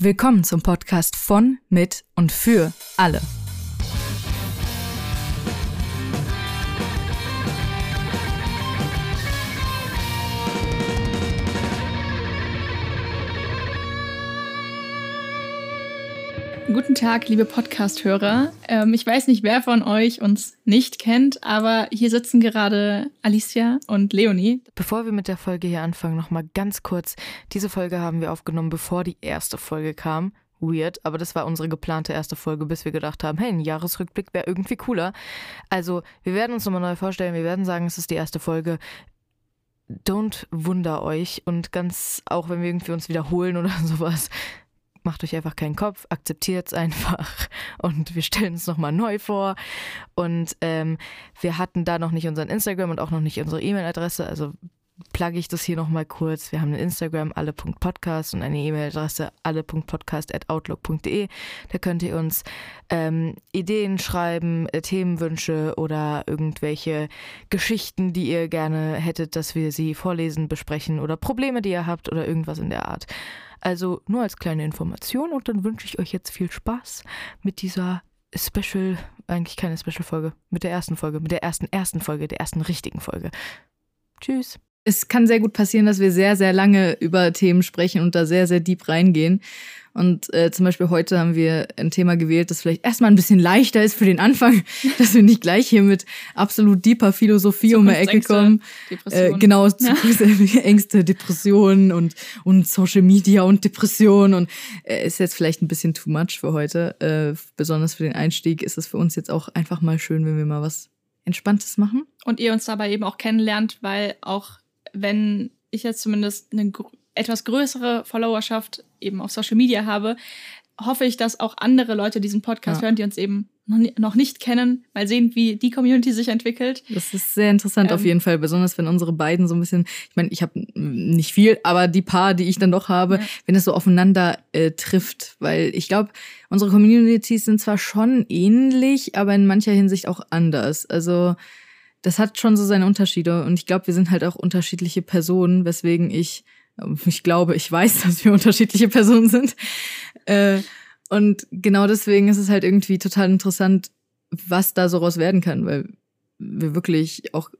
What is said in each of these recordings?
Willkommen zum Podcast von, mit und für alle. Guten Tag, liebe Podcast-Hörer. Ähm, ich weiß nicht, wer von euch uns nicht kennt, aber hier sitzen gerade Alicia und Leonie. Bevor wir mit der Folge hier anfangen, nochmal ganz kurz. Diese Folge haben wir aufgenommen, bevor die erste Folge kam. Weird, aber das war unsere geplante erste Folge, bis wir gedacht haben, hey, ein Jahresrückblick wäre irgendwie cooler. Also, wir werden uns nochmal neu vorstellen, wir werden sagen, es ist die erste Folge don't wunder euch und ganz, auch wenn wir irgendwie uns wiederholen oder sowas, macht euch einfach keinen Kopf, akzeptiert es einfach und wir stellen es nochmal neu vor. Und ähm, wir hatten da noch nicht unseren Instagram und auch noch nicht unsere E-Mail-Adresse, also plugge ich das hier nochmal kurz. Wir haben ein Instagram alle.podcast und eine E-Mail-Adresse alle.podcast.outlook.de. Da könnt ihr uns ähm, Ideen schreiben, äh, Themenwünsche oder irgendwelche Geschichten, die ihr gerne hättet, dass wir sie vorlesen, besprechen oder Probleme, die ihr habt oder irgendwas in der Art. Also nur als kleine Information und dann wünsche ich euch jetzt viel Spaß mit dieser Special, eigentlich keine Special-Folge, mit der ersten Folge, mit der ersten ersten Folge, der ersten richtigen Folge. Tschüss es kann sehr gut passieren, dass wir sehr, sehr lange über Themen sprechen und da sehr, sehr deep reingehen. Und äh, zum Beispiel heute haben wir ein Thema gewählt, das vielleicht erstmal ein bisschen leichter ist für den Anfang, dass wir nicht gleich hier mit absolut deeper Philosophie um die Ecke kommen. Äh, genau, ja. Ängste, Depressionen und, und Social Media und Depressionen. Und äh, ist jetzt vielleicht ein bisschen too much für heute. Äh, besonders für den Einstieg ist es für uns jetzt auch einfach mal schön, wenn wir mal was Entspanntes machen. Und ihr uns dabei eben auch kennenlernt, weil auch wenn ich jetzt zumindest eine etwas größere Followerschaft eben auf Social Media habe, hoffe ich, dass auch andere Leute diesen Podcast ja. hören, die uns eben noch nicht kennen, mal sehen, wie die Community sich entwickelt. Das ist sehr interessant ähm, auf jeden Fall, besonders wenn unsere beiden so ein bisschen, ich meine, ich habe nicht viel, aber die paar, die ich dann doch habe, ja. wenn es so aufeinander äh, trifft, weil ich glaube, unsere Communities sind zwar schon ähnlich, aber in mancher Hinsicht auch anders. Also das hat schon so seine Unterschiede. Und ich glaube, wir sind halt auch unterschiedliche Personen, weswegen ich, ich glaube, ich weiß, dass wir unterschiedliche Personen sind. Äh, und genau deswegen ist es halt irgendwie total interessant, was da so raus werden kann, weil wir wirklich auch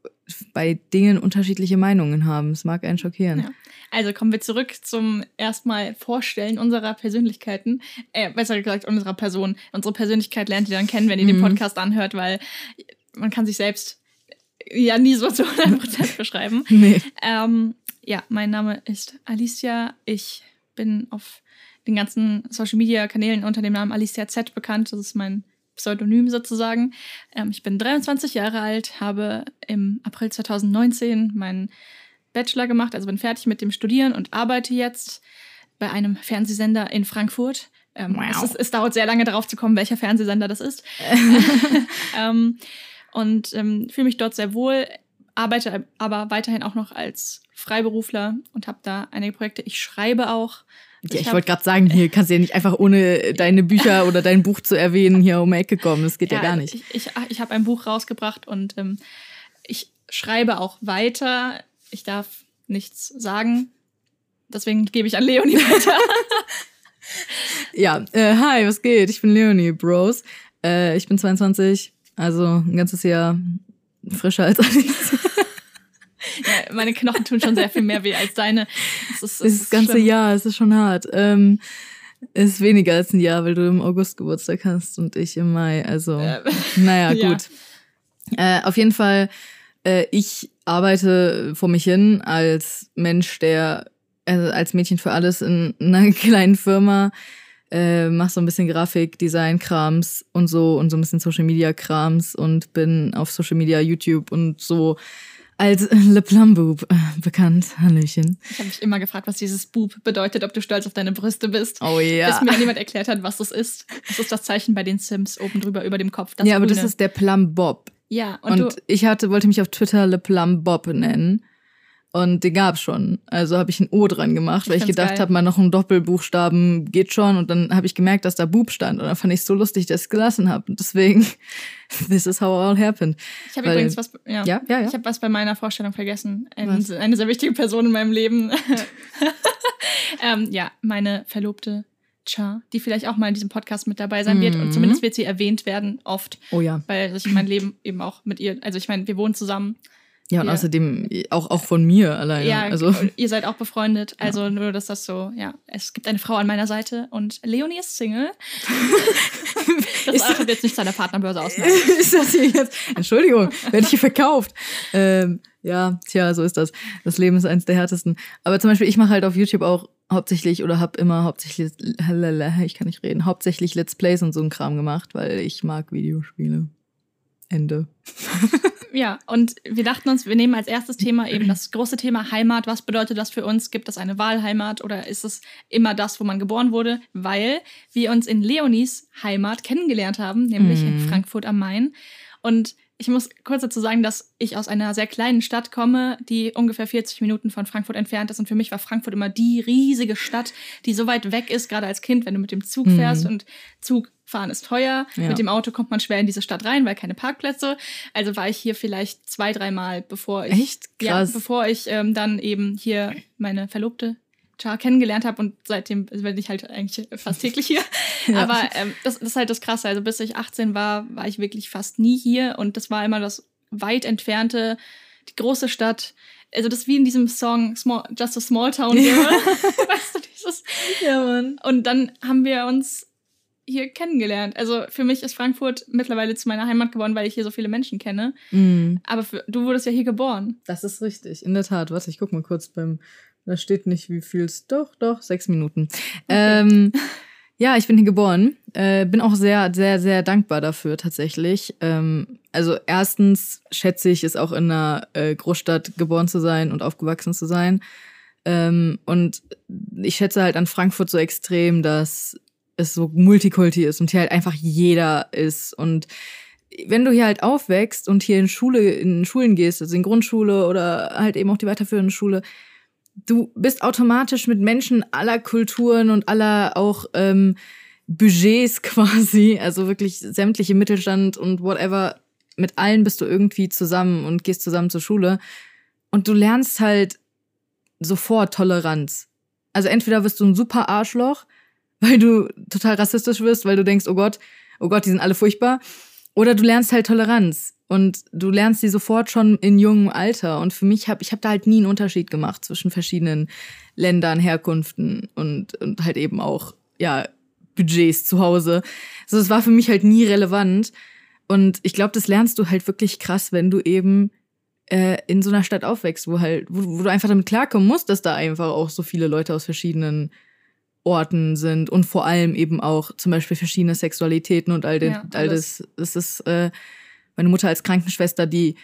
bei Dingen unterschiedliche Meinungen haben. Es mag einen schockieren. Ja. Also kommen wir zurück zum erstmal Vorstellen unserer Persönlichkeiten, äh, besser gesagt unserer Person. Unsere Persönlichkeit lernt ihr dann kennen, wenn ihr mhm. den Podcast anhört, weil man kann sich selbst ja nie so zu 100% beschreiben. Nee. Ähm, ja, mein Name ist Alicia. Ich bin auf den ganzen Social Media Kanälen unter dem Namen Alicia Z bekannt. Das ist mein Pseudonym sozusagen. Ähm, ich bin 23 Jahre alt, habe im April 2019 meinen Bachelor gemacht, also bin fertig mit dem Studieren und arbeite jetzt bei einem Fernsehsender in Frankfurt. Ähm, wow. es, ist, es, dauert sehr lange darauf zu kommen, welcher Fernsehsender das ist. ähm, und ähm, fühle mich dort sehr wohl, arbeite aber weiterhin auch noch als Freiberufler und habe da einige Projekte. Ich schreibe auch. Ja, ich, ich wollte gerade sagen, hier kannst du ja nicht einfach ohne deine Bücher oder dein Buch zu erwähnen hier um die Ecke kommen. Das geht ja, ja gar nicht. Ich, ich, ich habe ein Buch rausgebracht und ähm, ich schreibe auch weiter. Ich darf nichts sagen. Deswegen gebe ich an Leonie weiter. ja, äh, hi, was geht? Ich bin Leonie, Bros. Äh, ich bin 22, also ein ganzes Jahr frischer als Alice. ja, meine Knochen tun schon sehr viel mehr weh als deine. Das, ist, das, das ganze schlimm. Jahr, es ist schon hart. Ähm, ist weniger als ein Jahr, weil du im August Geburtstag hast und ich im Mai. Also, äh, naja, gut. Ja. Äh, auf jeden Fall, äh, ich arbeite vor mich hin als Mensch, der, also als Mädchen für alles in einer kleinen Firma äh, mache so ein bisschen Grafik, Design, Krams und so und so ein bisschen Social Media Krams und bin auf Social Media, YouTube und so als Le Plum Boob äh, bekannt. Hallöchen. Ich habe mich immer gefragt, was dieses Boob bedeutet, ob du stolz auf deine Brüste bist. Oh ja. Bis mir niemand erklärt hat, was das ist. Das ist das Zeichen bei den Sims oben drüber über dem Kopf. ja, aber Grüne. das ist der Plum Bob. Ja, und, und ich hatte, wollte mich auf Twitter Le Plum Bob nennen. Und den gab's schon. Also habe ich ein O dran gemacht, ich weil ich gedacht habe, mal noch ein Doppelbuchstaben geht schon. Und dann habe ich gemerkt, dass da Bub stand. Und dann fand ich so lustig, dass ich es gelassen habe. Und deswegen, this is how it all happened. Ich habe übrigens was, ja, ja, ja, ja. ich habe was bei meiner Vorstellung vergessen. Ein, eine sehr wichtige Person in meinem Leben. ähm, ja, meine Verlobte Cha, die vielleicht auch mal in diesem Podcast mit dabei sein wird. Und Mhm. zumindest wird sie erwähnt werden, oft, Oh ja. weil ich mein Leben eben auch mit ihr, also ich meine, wir wohnen zusammen. Ja, und Ja. außerdem auch, auch von mir alleine. Ja, also, ihr seid auch befreundet. Also nur, dass das so, ja, es gibt eine Frau an meiner Seite und Leonie ist Single. das Ist- achtet jetzt nicht seiner Partnerbörse aus. ist das hier jetzt? Entschuldigung, werde ich hier verkauft. Ähm, ja, tja, so ist das. Das Leben ist eins der härtesten. Aber zum Beispiel, ich mache halt auf YouTube auch hauptsächlich oder habe immer hauptsächlich, ich kann nicht reden, hauptsächlich Let's Plays und so ein Kram gemacht, weil ich mag Videospiele. Ende. Ja, und wir dachten uns, wir nehmen als erstes Thema eben das große Thema Heimat. Was bedeutet das für uns? Gibt es eine Wahlheimat oder ist es immer das, wo man geboren wurde? Weil wir uns in Leonis Heimat kennengelernt haben, nämlich in Mhm. Frankfurt am Main. Und ich muss kurz dazu sagen, dass ich aus einer sehr kleinen Stadt komme, die ungefähr 40 Minuten von Frankfurt entfernt ist. Und für mich war Frankfurt immer die riesige Stadt, die so weit weg ist, gerade als Kind, wenn du mit dem Zug Mhm. fährst. Und Zug fahren ist teuer. Ja. Mit dem Auto kommt man schwer in diese Stadt rein, weil keine Parkplätze. Also war ich hier vielleicht zwei, dreimal, bevor ich, Echt krass. ja, bevor ich ähm, dann eben hier meine Verlobte kennengelernt habe und seitdem bin ich halt eigentlich fast täglich hier. Ja. Aber ähm, das, das ist halt das Krasse. Also bis ich 18 war, war ich wirklich fast nie hier und das war immer das weit entfernte, die große Stadt. Also das wie in diesem Song Small, Just a Small Town Girl. weißt du, dieses Ja, Mann. und dann haben wir uns hier kennengelernt. Also für mich ist Frankfurt mittlerweile zu meiner Heimat geworden, weil ich hier so viele Menschen kenne. Mhm. Aber für, du wurdest ja hier geboren. Das ist richtig, in der Tat. Warte, ich guck mal kurz beim. Da steht nicht, wie viel's. Doch, doch, sechs Minuten. Ähm, ja, ich bin hier geboren. Äh, bin auch sehr, sehr, sehr dankbar dafür tatsächlich. Ähm, also erstens schätze ich es auch in einer äh, Großstadt geboren zu sein und aufgewachsen zu sein. Ähm, und ich schätze halt an Frankfurt so extrem, dass es so Multikulti ist und hier halt einfach jeder ist und wenn du hier halt aufwächst und hier in Schule, in Schulen gehst, also in Grundschule oder halt eben auch die weiterführende Schule, du bist automatisch mit Menschen aller Kulturen und aller auch ähm, Budgets quasi, also wirklich sämtliche Mittelstand und whatever, mit allen bist du irgendwie zusammen und gehst zusammen zur Schule und du lernst halt sofort Toleranz. Also entweder wirst du ein super Arschloch, weil du total rassistisch wirst, weil du denkst, oh Gott, oh Gott, die sind alle furchtbar. Oder du lernst halt Toleranz und du lernst die sofort schon in jungem Alter. Und für mich habe ich habe da halt nie einen Unterschied gemacht zwischen verschiedenen Ländern, Herkunften und, und halt eben auch ja Budgets zu Hause. Also es war für mich halt nie relevant. Und ich glaube, das lernst du halt wirklich krass, wenn du eben äh, in so einer Stadt aufwächst, wo halt, wo, wo du einfach damit klarkommen musst, dass da einfach auch so viele Leute aus verschiedenen Orten sind und vor allem eben auch zum Beispiel verschiedene Sexualitäten und all, den, Ja, all das. Das ist äh, meine Mutter als Krankenschwester, die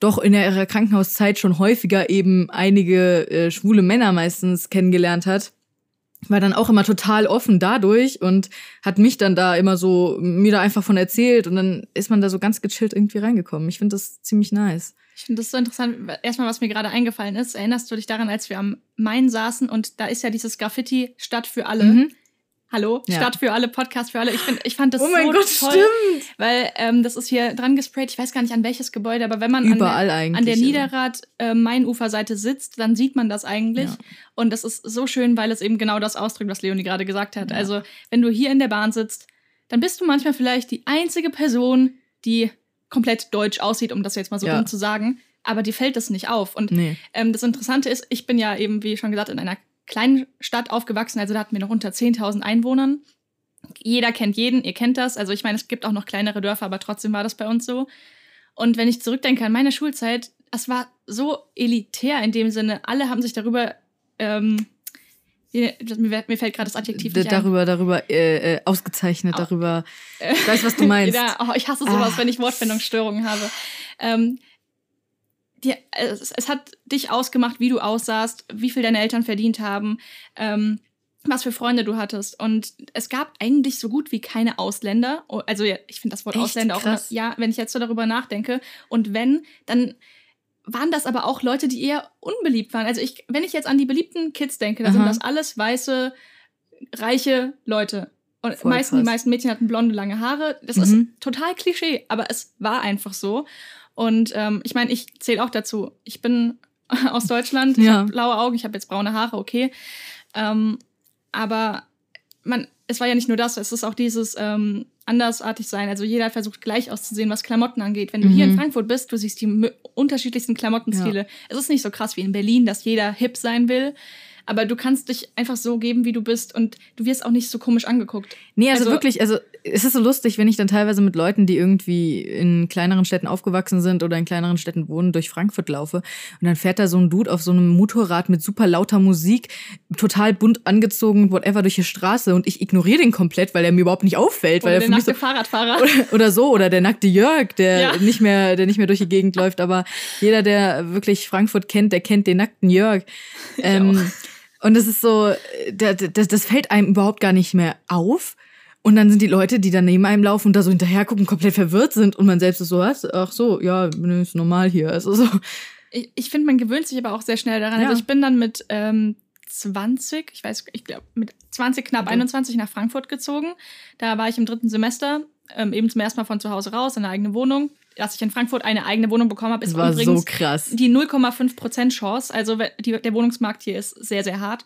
doch in ihrer Krankenhauszeit schon häufiger eben einige äh, schwule Männer meistens kennengelernt hat, war dann auch immer total offen dadurch und hat mich dann da immer so mir da einfach von erzählt und dann ist man da so ganz gechillt irgendwie reingekommen. Ich finde das ziemlich nice. Ich finde das so interessant. Erstmal, was mir gerade eingefallen ist, erinnerst du dich daran, als wir am Main saßen und da ist ja dieses Graffiti Stadt für alle. Mhm. Hallo, Ja. Stadt für alle, Podcast für alle. Ich, find, ich fand das Oh mein so Gott, toll, stimmt. weil ähm, das ist hier dran gesprayt. Ich weiß gar nicht an welches Gebäude, aber wenn man an Überall der, eigentlich. an der. Niederrad äh, Mainuferseite sitzt, dann sieht man das eigentlich. Ja. Und das ist so schön, weil es eben genau das ausdrückt, was Leonie gerade gesagt hat. Ja. Also, wenn du hier in der Bahn sitzt, dann bist du manchmal vielleicht die einzige Person, die komplett deutsch aussieht, um das jetzt mal so dumm zu sagen. Aber dir fällt das nicht auf. Und Nee. ähm, das Interessante ist, ich bin ja eben, wie schon gesagt, in einer kleinen Stadt aufgewachsen. Also da hatten wir noch unter 10.000 Einwohnern. Jeder kennt jeden, ihr kennt das. Also ich meine, es gibt auch noch kleinere Dörfer, aber trotzdem war das bei uns so. Und wenn ich zurückdenke an meine Schulzeit, das war so elitär in dem Sinne. Alle haben sich darüber, ähm, mir, mir fällt gerade das Adjektiv nicht ein. darüber, darüber äh, äh, ausgezeichnet, Au- darüber. Ich weiß, was du meinst. ja, oh, ich hasse sowas, Ah. wenn ich Wortfindungsstörungen habe. Ähm, dir, es, es hat dich ausgemacht, wie du aussahst, wie viel deine Eltern verdient haben, ähm, was für Freunde du hattest. Und es gab eigentlich so gut wie keine Ausländer. Oh, Also ja, ich finde das Wort Echt? Ausländer auch, Krass. ja, wenn ich jetzt so darüber nachdenke. Und wenn, dann waren das aber auch Leute, die eher unbeliebt waren. Also ich, wenn ich jetzt an die beliebten Kids denke, dann sind das alles weiße, reiche Leute. Und Voll meisten, die meisten Mädchen hatten blonde, lange Haare. Das Mhm. ist total Klischee, aber es war einfach so. Und ähm, ich meine, ich zähle auch dazu. Ich bin aus Deutschland, ich Ja. habe blaue Augen, ich habe jetzt braune Haare, okay. Ähm, aber man, es war ja nicht nur das, es ist auch dieses ähm, andersartig sein. Also jeder versucht gleich auszusehen, was Klamotten angeht. Wenn du mhm. hier in Frankfurt bist, du siehst die unterschiedlichsten Klamottenstile. Ja. Es ist nicht so krass wie in Berlin, dass jeder hip sein will aber du kannst dich einfach so geben, wie du bist und du wirst auch nicht so komisch angeguckt. Nee, also, also wirklich, also es ist so lustig, wenn ich dann teilweise mit Leuten, die irgendwie in kleineren Städten aufgewachsen sind oder in kleineren Städten wohnen, durch Frankfurt laufe und dann fährt da so ein Dude auf so einem Motorrad mit super lauter Musik, total bunt angezogen, whatever, durch die Straße und ich ignoriere den komplett, weil er mir überhaupt nicht auffällt. Oder weil der er nackte so, Fahrradfahrer. Oder, oder, so, oder der nackte Jörg, der ja. nicht mehr, der nicht mehr durch die Gegend läuft, aber jeder, der wirklich Frankfurt kennt, der kennt den nackten Jörg. Ähm, und das ist so, das, das, das fällt einem überhaupt gar nicht mehr auf. Und dann sind die Leute, die dann neben einem laufen und da so hinterher gucken, komplett verwirrt sind und man selbst ist so, was? Ach so, ja, ist normal hier. Also so. Ich, ich finde, man gewöhnt sich aber auch sehr schnell daran. Ja. Also ich bin dann mit ähm, 20, ich weiß, ich glaube, mit 20, knapp okay. 21 nach Frankfurt gezogen. Da war ich im dritten Semester, ähm, eben zum ersten Mal von zu Hause raus, in eine eigene Wohnung dass ich in Frankfurt eine eigene Wohnung bekommen habe, ist übrigens so krass. die 0,5% Chance. Also die, der Wohnungsmarkt hier ist sehr, sehr hart.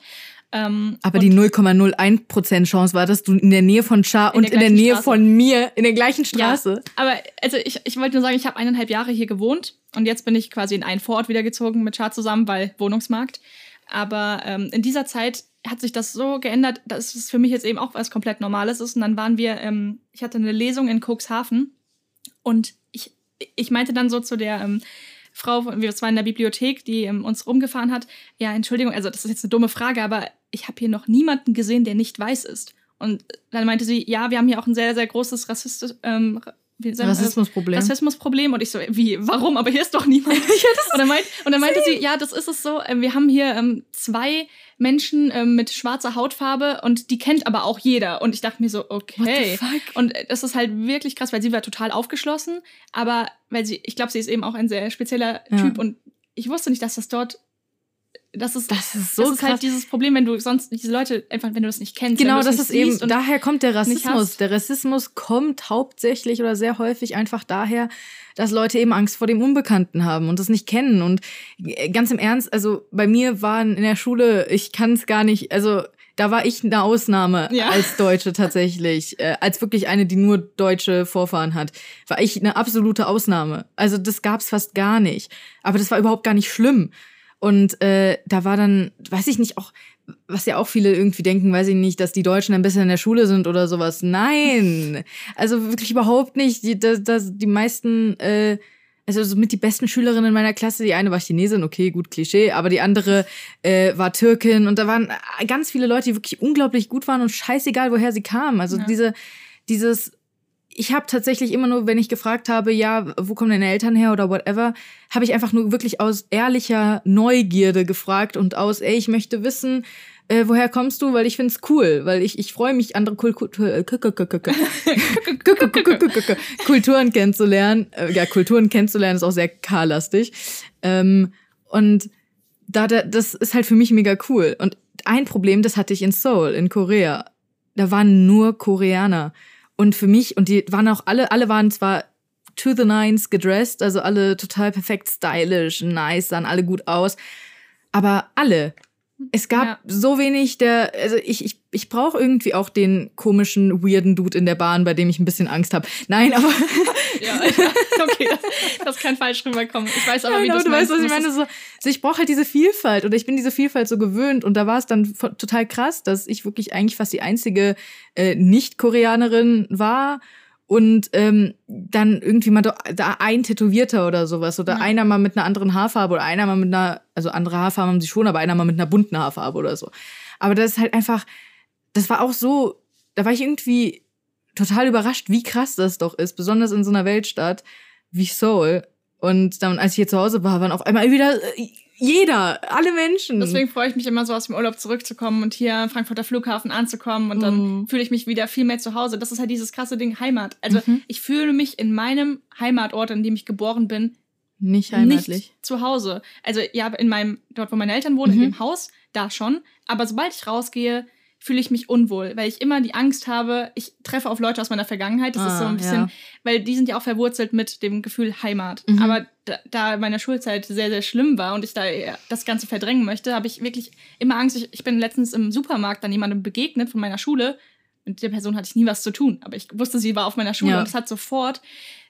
Ähm, Aber die 0,01% Chance war, dass du in der Nähe von Char und in der Nähe Straße. von mir in der gleichen Straße. Ja, aber also ich, ich wollte nur sagen, ich habe eineinhalb Jahre hier gewohnt und jetzt bin ich quasi in einen Vorort wieder gezogen mit Char zusammen, weil Wohnungsmarkt. Aber ähm, in dieser Zeit hat sich das so geändert, dass es für mich jetzt eben auch was komplett Normales ist. Und dann waren wir, ähm, ich hatte eine Lesung in Cuxhaven und ich ich meinte dann so zu der ähm, Frau, wir waren in der Bibliothek, die ähm, uns rumgefahren hat, ja, Entschuldigung, also das ist jetzt eine dumme Frage, aber ich habe hier noch niemanden gesehen, der nicht weiß ist. Und dann meinte sie, ja, wir haben hier auch ein sehr, sehr großes ähm, Rassismusproblem. Rassismusproblem. Und ich so, wie, warum? Aber hier ist doch niemand. und, dann meint, und dann meinte sie, ja, das ist es so. Ähm, wir haben hier ähm, zwei Menschen ähm, mit schwarzer Hautfarbe und die kennt aber auch jeder. Und ich dachte mir so, okay. Und das ist halt wirklich krass, weil sie war total aufgeschlossen. Aber weil sie, ich glaube, sie ist eben auch ein sehr spezieller ja. Typ. Und ich wusste nicht, dass das dort das ist, das ist so das ist halt dieses Problem, wenn du sonst diese Leute einfach, wenn du das nicht kennst. Genau, das ist eben, daher kommt der Rassismus. Der Rassismus kommt hauptsächlich oder sehr häufig einfach daher, dass Leute eben Angst vor dem Unbekannten haben und das nicht kennen. Und äh, ganz im Ernst, also bei mir waren in der Schule, ich kann es gar nicht, also da war ich eine Ausnahme ja. als Deutsche tatsächlich, äh, als wirklich eine, die nur deutsche Vorfahren hat, war ich eine absolute Ausnahme. Also das gab's fast gar nicht. Aber das war überhaupt gar nicht schlimm. Und äh, da war dann, weiß ich nicht, auch, was ja auch viele irgendwie denken, weiß ich nicht, dass die Deutschen dann besser in der Schule sind oder sowas. Nein, also wirklich überhaupt nicht. Die, das, das, die meisten, äh, also so mit die besten Schülerinnen in meiner Klasse, die eine war Chinesin, okay, gut Klischee, aber die andere äh, war Türkin und da waren ganz viele Leute, die wirklich unglaublich gut waren und scheißegal, woher sie kamen. Also ja. diese, dieses ich habe tatsächlich immer nur, wenn ich gefragt habe, ja, wo kommen deine Eltern her oder whatever, habe ich einfach nur wirklich aus ehrlicher Neugierde gefragt und aus, ey, ich möchte wissen, äh, woher kommst du, weil ich find's cool, weil ich, ich freue mich, andere Kulturen kennenzulernen. Ja, Kulturen kennenzulernen ist auch sehr K-lastig. Ähm, und da, das ist halt für mich mega cool. Und ein Problem, das hatte ich in Seoul, in Korea. Da waren nur Koreaner. Und für mich, und die waren auch alle, alle waren zwar to the nines gedressed, also alle total perfekt stylisch, nice, sahen alle gut aus, aber alle. Es gab ja. so wenig der, also ich, ich, ich brauche irgendwie auch den komischen, weirden Dude in der Bahn, bei dem ich ein bisschen Angst habe. Nein, aber. ja, okay, das, das kann falsch rüberkommen. Ich weiß aber, Nein, wie aber du weißt, was ich meine. So, so ich brauche halt diese Vielfalt oder ich bin diese Vielfalt so gewöhnt und da war es dann total krass, dass ich wirklich eigentlich fast die einzige äh, Nicht-Koreanerin war und ähm, dann irgendwie mal da ein Tätowierter oder sowas oder ja. einer mal mit einer anderen Haarfarbe oder einer mal mit einer, also andere Haarfarben haben sie schon, aber einer mal mit einer bunten Haarfarbe oder so. Aber das ist halt einfach, das war auch so, da war ich irgendwie total überrascht, wie krass das doch ist, besonders in so einer Weltstadt wie Seoul. Und dann, als ich hier zu Hause war, waren auf einmal wieder äh, jeder, alle Menschen. Deswegen freue ich mich immer so aus dem Urlaub zurückzukommen und hier am Frankfurter Flughafen anzukommen und dann mhm. fühle ich mich wieder viel mehr zu Hause. Das ist halt dieses krasse Ding Heimat. Also mhm. ich fühle mich in meinem Heimatort, in dem ich geboren bin, nicht heimatlich. Nicht zu Hause. Also ja, in meinem, dort wo meine Eltern wohnen, mhm. in dem Haus, da schon. Aber sobald ich rausgehe, fühle ich mich unwohl, weil ich immer die Angst habe, ich treffe auf Leute aus meiner Vergangenheit. Das ah, ist so ah, ein bisschen, ja. weil die sind ja auch verwurzelt mit dem Gefühl Heimat. Mhm. Aber da, da meine Schulzeit sehr, sehr schlimm war und ich da das Ganze verdrängen möchte, habe ich wirklich immer Angst. Ich, ich bin letztens im Supermarkt dann jemandem begegnet von meiner Schule, mit der Person hatte ich nie was zu tun, aber ich wusste, sie war auf meiner Schule Ja. und es hat sofort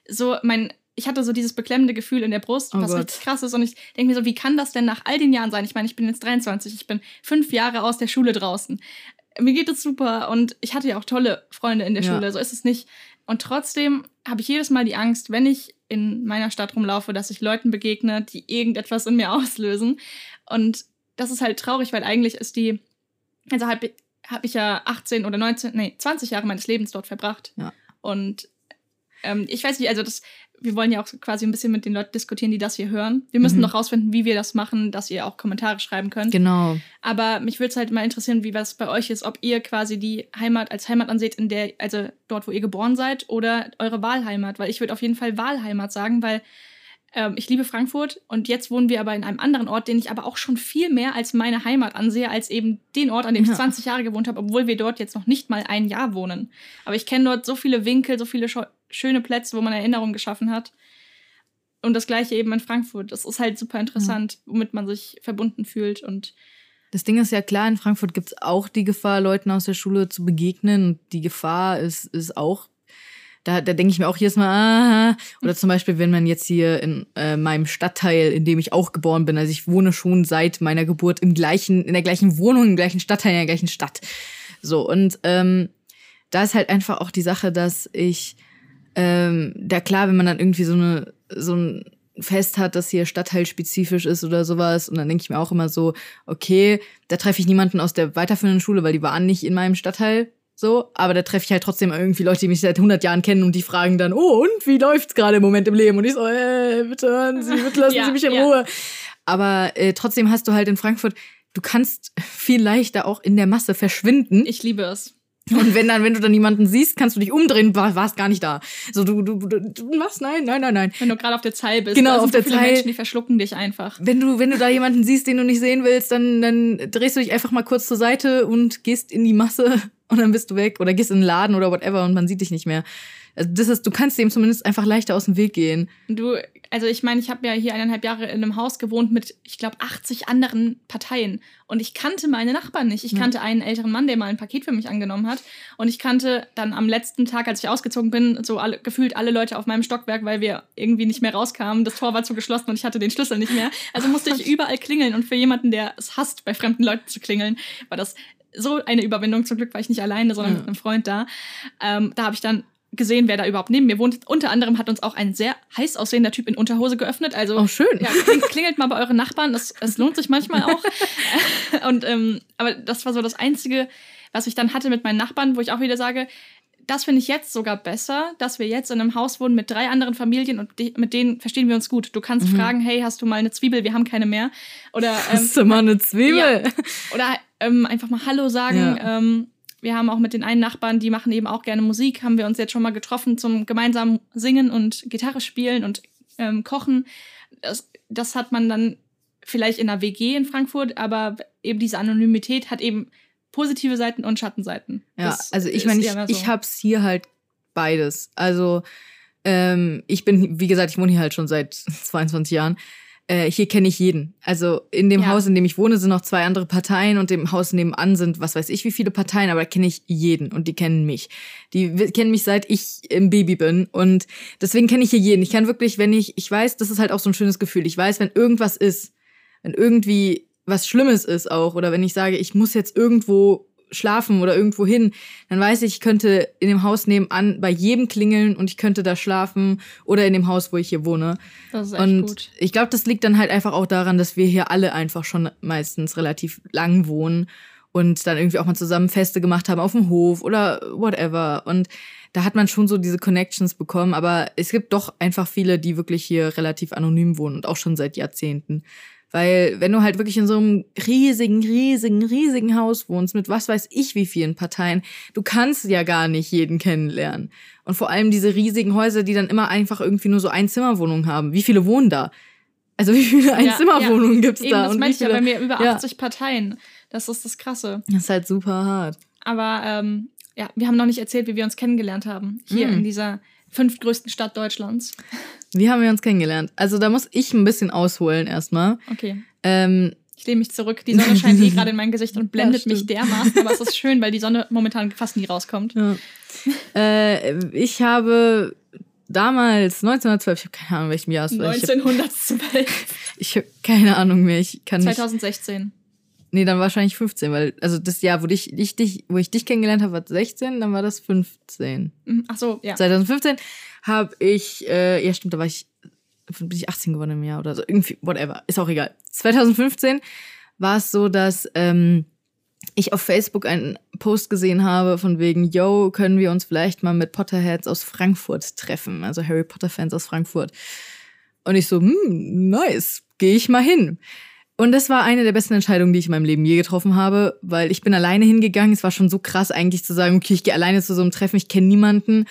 so mein, ich hatte so dieses beklemmende Gefühl in der Brust, Oh was Gott. richtig krass ist und ich denke mir so, wie kann das denn nach all den Jahren sein? Ich meine, ich bin jetzt 23, ich bin fünf Jahre aus der Schule draußen. Mir geht es super und ich hatte ja auch tolle Freunde in der Ja. Schule, so ist es nicht. Und trotzdem habe ich jedes Mal die Angst, wenn ich in meiner Stadt rumlaufe, dass ich Leuten begegne, die irgendetwas in mir auslösen. Und das ist halt traurig, weil eigentlich ist die, also habe hab ich ja 18 oder 19, nee, 20 Jahre meines Lebens dort verbracht. Ja. Und ähm, ich weiß nicht, also das, wir wollen ja auch quasi ein bisschen mit den Leuten diskutieren, die das hier hören. Wir müssen Mhm. noch rausfinden, wie wir das machen, dass ihr auch Kommentare schreiben könnt. Genau. Aber mich würde es halt mal interessieren, wie was bei euch ist, ob ihr quasi die Heimat als Heimat anseht, in der, also dort, wo ihr geboren seid, oder eure Wahlheimat. Weil ich würde auf jeden Fall Wahlheimat sagen, weil ähm, ich liebe Frankfurt und jetzt wohnen wir aber in einem anderen Ort, den ich aber auch schon viel mehr als meine Heimat ansehe, als eben den Ort, an dem ich Ja. 20 Jahre gewohnt habe, obwohl wir dort jetzt noch nicht mal ein Jahr wohnen. Aber ich kenne dort so viele Winkel, so viele scho- schöne Plätze, wo man Erinnerungen geschaffen hat. Und das gleiche eben in Frankfurt. Das ist halt super interessant, womit man sich verbunden fühlt und Das Ding ist ja klar, in Frankfurt gibt es auch die Gefahr, Leuten aus der Schule zu begegnen. Und die Gefahr ist, ist auch, da, da denke ich mir auch jedes Mal, ah, oder zum Beispiel, wenn man jetzt hier in äh, meinem Stadtteil, in dem ich auch geboren bin, also ich wohne schon seit meiner Geburt im gleichen, in der gleichen Wohnung, im gleichen Stadtteil, in der gleichen Stadt. So, und ähm, da ist halt einfach auch die Sache, dass ich, ähm, da klar, wenn man dann irgendwie so eine, so ein Fest hat, das hier stadtteilspezifisch ist oder sowas. Und dann denke ich mir auch immer so, okay, da treffe ich niemanden aus der weiterführenden Schule, weil die waren nicht in meinem Stadtteil. So, aber da treffe ich halt trotzdem irgendwie Leute, die mich seit 100 Jahren kennen und die fragen dann, oh, und wie läuft's gerade im Moment im Leben? Und ich so, äh, bitte hören Sie, bitte lassen Ja, Sie mich in ja. Ruhe. Aber äh, trotzdem hast du halt in Frankfurt, du kannst viel leichter auch in der Masse verschwinden. ich liebe es. Und wenn dann, wenn du dann niemanden siehst, kannst du dich umdrehen, war, warst gar nicht da. So, du, du, du, du was? Nein, nein, nein, nein. Wenn du gerade auf der Zeil bist, Genau, auf der viele Zeil. Menschen, die verschlucken dich einfach. Wenn du, wenn du da jemanden siehst, den du nicht sehen willst, dann, dann drehst du dich einfach mal kurz zur Seite und gehst in die Masse und dann bist du weg oder gehst in den Laden oder whatever und man sieht dich nicht mehr. Also das ist, du kannst dem zumindest einfach leichter aus dem Weg gehen. Du, also ich meine, ich habe ja hier eineinhalb Jahre in einem Haus gewohnt mit, ich glaube, 80 anderen Parteien. Und ich kannte meine Nachbarn nicht. Ich Ja. kannte einen älteren Mann, der mal ein Paket für mich angenommen hat. Und ich kannte dann am letzten Tag, als ich ausgezogen bin, so alle, gefühlt alle Leute auf meinem Stockwerk, weil wir irgendwie nicht mehr rauskamen. Das Tor war zu geschlossen und ich hatte den Schlüssel nicht mehr. Also musste ich überall klingeln. Und für jemanden, der es hasst, bei fremden Leuten zu klingeln, war das so eine Überwindung. Zum Glück war ich nicht alleine, sondern Ja. mit einem Freund da. Ähm, da habe ich dann gesehen, wer da überhaupt neben mir wohnt. Unter anderem hat uns auch ein sehr heiß aussehender Typ in Unterhose geöffnet. Also Oh, schön. ja, kling- klingelt mal bei euren Nachbarn, das, das lohnt sich manchmal auch. Und ähm, aber das war so das Einzige, was ich dann hatte mit meinen Nachbarn, wo ich auch wieder sage, das finde ich jetzt sogar besser, dass wir jetzt in einem Haus wohnen mit drei anderen Familien und die, mit denen verstehen wir uns gut. Du kannst Mhm. fragen, hey, hast du mal eine Zwiebel? Wir haben keine mehr. Oder ähm, Hast du mal eine Zwiebel? oder ähm, einfach mal Hallo sagen. Ja. Ähm, wir haben auch mit den einen Nachbarn, die machen eben auch gerne Musik, haben wir uns jetzt schon mal getroffen zum gemeinsamen Singen und Gitarre spielen und ähm, Kochen. Das, das hat man dann vielleicht in einer WG in Frankfurt, aber eben diese Anonymität hat eben positive Seiten und Schattenseiten. Ja, Das also ich meine, ich, so. ich hab's hier halt beides. Also ähm, ich bin, wie gesagt, ich wohne hier halt schon seit 22 Jahren. Äh, hier kenne ich jeden. Also in dem Ja. Haus, in dem ich wohne, sind noch zwei andere Parteien und im Haus nebenan sind, was weiß ich, wie viele Parteien, aber da kenne ich jeden und die kennen mich. Die kennen mich seit ich im Baby bin und deswegen kenne ich hier jeden. Ich kann wirklich, wenn ich, ich weiß, das ist halt auch so ein schönes Gefühl. Ich weiß, wenn irgendwas ist, wenn irgendwie was Schlimmes ist auch oder wenn ich sage, ich muss jetzt irgendwo schlafen oder irgendwo hin, dann weiß ich, ich könnte in dem Haus nebenan bei jedem klingeln und ich könnte da schlafen oder in dem Haus, wo ich hier wohne. das ist echt Und gut. ich glaube, das liegt dann halt einfach auch daran, dass wir hier alle einfach schon meistens relativ lang wohnen und dann irgendwie auch mal zusammen Feste gemacht haben auf dem Hof oder whatever. Und da hat man schon so diese Connections bekommen, aber es gibt doch einfach viele, die wirklich hier relativ anonym wohnen und auch schon seit Jahrzehnten. Weil wenn du halt wirklich in so einem riesigen, riesigen, riesigen Haus wohnst mit was weiß ich wie vielen Parteien, du kannst ja gar nicht jeden kennenlernen. Und vor allem diese riesigen Häuser, die dann immer einfach irgendwie nur so Einzimmerwohnungen haben. Wie viele wohnen da? Also wie viele Einzimmerwohnungen gibt's Eben, da? das Und wie meinte ich ja bei mir über Ja. 80 Parteien. Das ist das Krasse. Das ist halt super hart. Aber ähm, ja, wir haben noch nicht erzählt, wie wir uns kennengelernt haben. Hier Mm. in dieser fünftgrößten Stadt Deutschlands. Wie haben wir uns kennengelernt? Also da muss ich ein bisschen ausholen erstmal. Okay. Ähm, Ich lehne mich zurück. Die Sonne scheint eh gerade in mein Gesicht und blendet Ja, mich dermaßen, aber es ist schön, weil die Sonne momentan fast nie rauskommt. Ja. äh, ich habe damals, 1912, ich habe keine Ahnung, welchem Jahr es war. Ich habe 1912. ich hab keine Ahnung mehr. Ich kann nicht. 2016. Nee, dann wahrscheinlich 15, weil, also das Jahr, wo ich, ich dich, wo ich dich kennengelernt habe, war 16, dann war das 15. Mhm, Ach so, ja. 2015 habe ich, äh, ja stimmt, da war ich, bin ich 18 geworden im Jahr oder so, irgendwie, whatever, ist auch egal. 2015 war es so, dass ähm, ich auf Facebook einen Post gesehen habe von wegen, yo, können wir uns vielleicht mal mit Potterheads aus Frankfurt treffen, also Harry Potter Fans aus Frankfurt. Und ich so, hm, nice, gehe ich mal hin. Und das war eine der besten Entscheidungen, die ich in meinem Leben je getroffen habe, weil ich bin alleine hingegangen. Es war schon so krass eigentlich zu sagen, okay, ich gehe alleine zu so einem Treffen, ich kenne niemanden.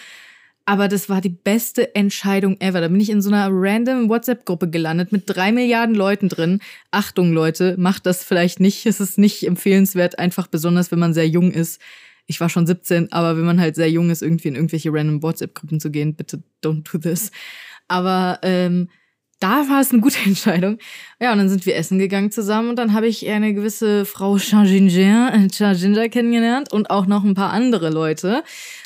Aber das war die beste Entscheidung ever. Da bin ich in so einer random WhatsApp-Gruppe gelandet mit drei Milliarden Leuten drin. Achtung, Leute, macht das vielleicht nicht. Es ist nicht empfehlenswert, einfach besonders, wenn man sehr jung ist. Ich war schon 17, aber wenn man halt sehr jung ist, irgendwie in irgendwelche random WhatsApp-Gruppen zu gehen, bitte don't do this. Aber ähm, da war es eine gute Entscheidung. Ja, und dann sind wir essen gegangen zusammen und dann habe ich eine gewisse Frau Charginger, Charginger kennengelernt und auch noch ein paar andere Leute.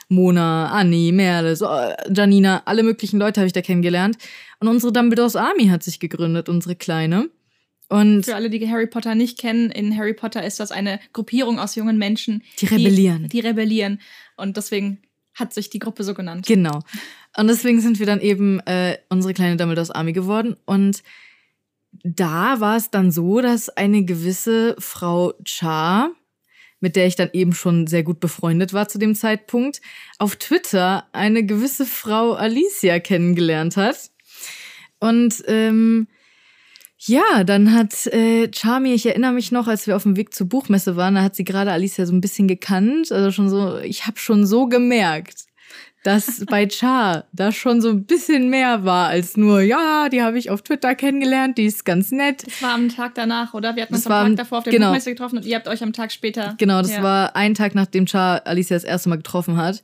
Mona, Anni, Merle, äh, Janina, alle möglichen Leute habe ich da kennengelernt. Und unsere Dumbledores Army hat sich gegründet, unsere kleine. Und Für alle, die Harry Potter nicht kennen, in Harry Potter ist das eine Gruppierung aus jungen Menschen, die rebellieren. Die, die rebellieren. Und deswegen hat sich die Gruppe so genannt. Genau. Und deswegen sind wir dann eben äh, unsere kleine Dumbledores Army geworden. Und da war es dann so, dass eine gewisse Frau Char, mit der ich dann eben schon sehr gut befreundet war zu dem Zeitpunkt, auf Twitter eine gewisse Frau Alicia kennengelernt hat. Und ähm, ja, dann hat äh, Charmy, ich erinnere mich noch, als wir auf dem Weg zur Buchmesse waren, da hat sie gerade Alicia so ein bisschen gekannt. Also schon so, ich habe schon so gemerkt, dass bei Char da schon so ein bisschen mehr war als nur, ja, die habe ich auf Twitter kennengelernt, die ist ganz nett. Das war am Tag danach, oder? Wir hatten uns Das am Tag davor auf der genau. Buchmesse getroffen und ihr habt euch am Tag später. Genau, das Ja. war ein Tag, nachdem Char Alicia das erste Mal getroffen hat.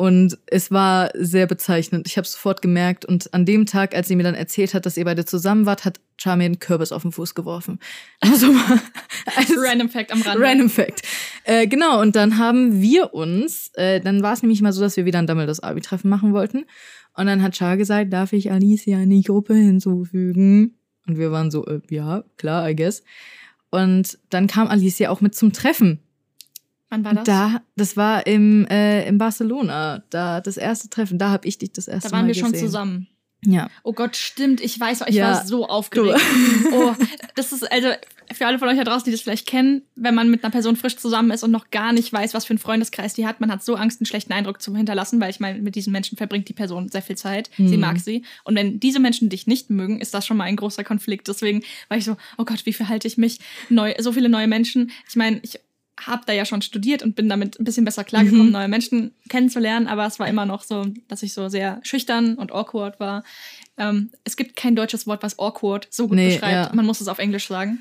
Und es war sehr bezeichnend. Ich habe sofort gemerkt. Und an dem Tag, als sie mir dann erzählt hat, dass ihr beide zusammen wart, hat Char mir einen Kürbis auf den Fuß geworfen. Also mal als Random Fact am Rande. Random Fact. Äh, genau, und dann haben wir uns, äh, dann war es nämlich mal so, dass wir wieder ein Dumbledores Abi-Treffen machen wollten. Und dann hat Char gesagt, darf ich Alicia in die Gruppe hinzufügen? Und wir waren so, äh, ja, klar, I guess. Und dann kam Alicia auch mit zum Treffen. Wann war das? Da, das war im, äh, in Barcelona, da das erste Treffen, da habe ich dich das erste Da waren Mal wir schon gesehen. zusammen. Ja. Oh Gott, stimmt. Ich weiß, ich Ja. war so aufgeregt. oh, das ist also für alle von euch da draußen, die das vielleicht kennen, wenn man mit einer Person frisch zusammen ist und noch gar nicht weiß, was für einen Freundeskreis die hat. Man hat so Angst, einen schlechten Eindruck zu hinterlassen, weil ich meine, mit diesen Menschen verbringt die Person sehr viel Zeit. Sie Mhm. mag sie. Und wenn diese Menschen dich nicht mögen, ist das schon mal ein großer Konflikt. Deswegen war ich so, oh Gott, wie verhalte ich mich? Neu, so viele neue Menschen. Ich meine, ich habe da ja schon studiert und bin damit ein bisschen besser klargekommen, Mhm. neue Menschen kennenzulernen, aber es war immer noch so, dass ich so sehr schüchtern und awkward war. Ähm, es gibt kein deutsches Wort, was awkward so gut Nee, beschreibt. ja. Man muss es auf Englisch sagen.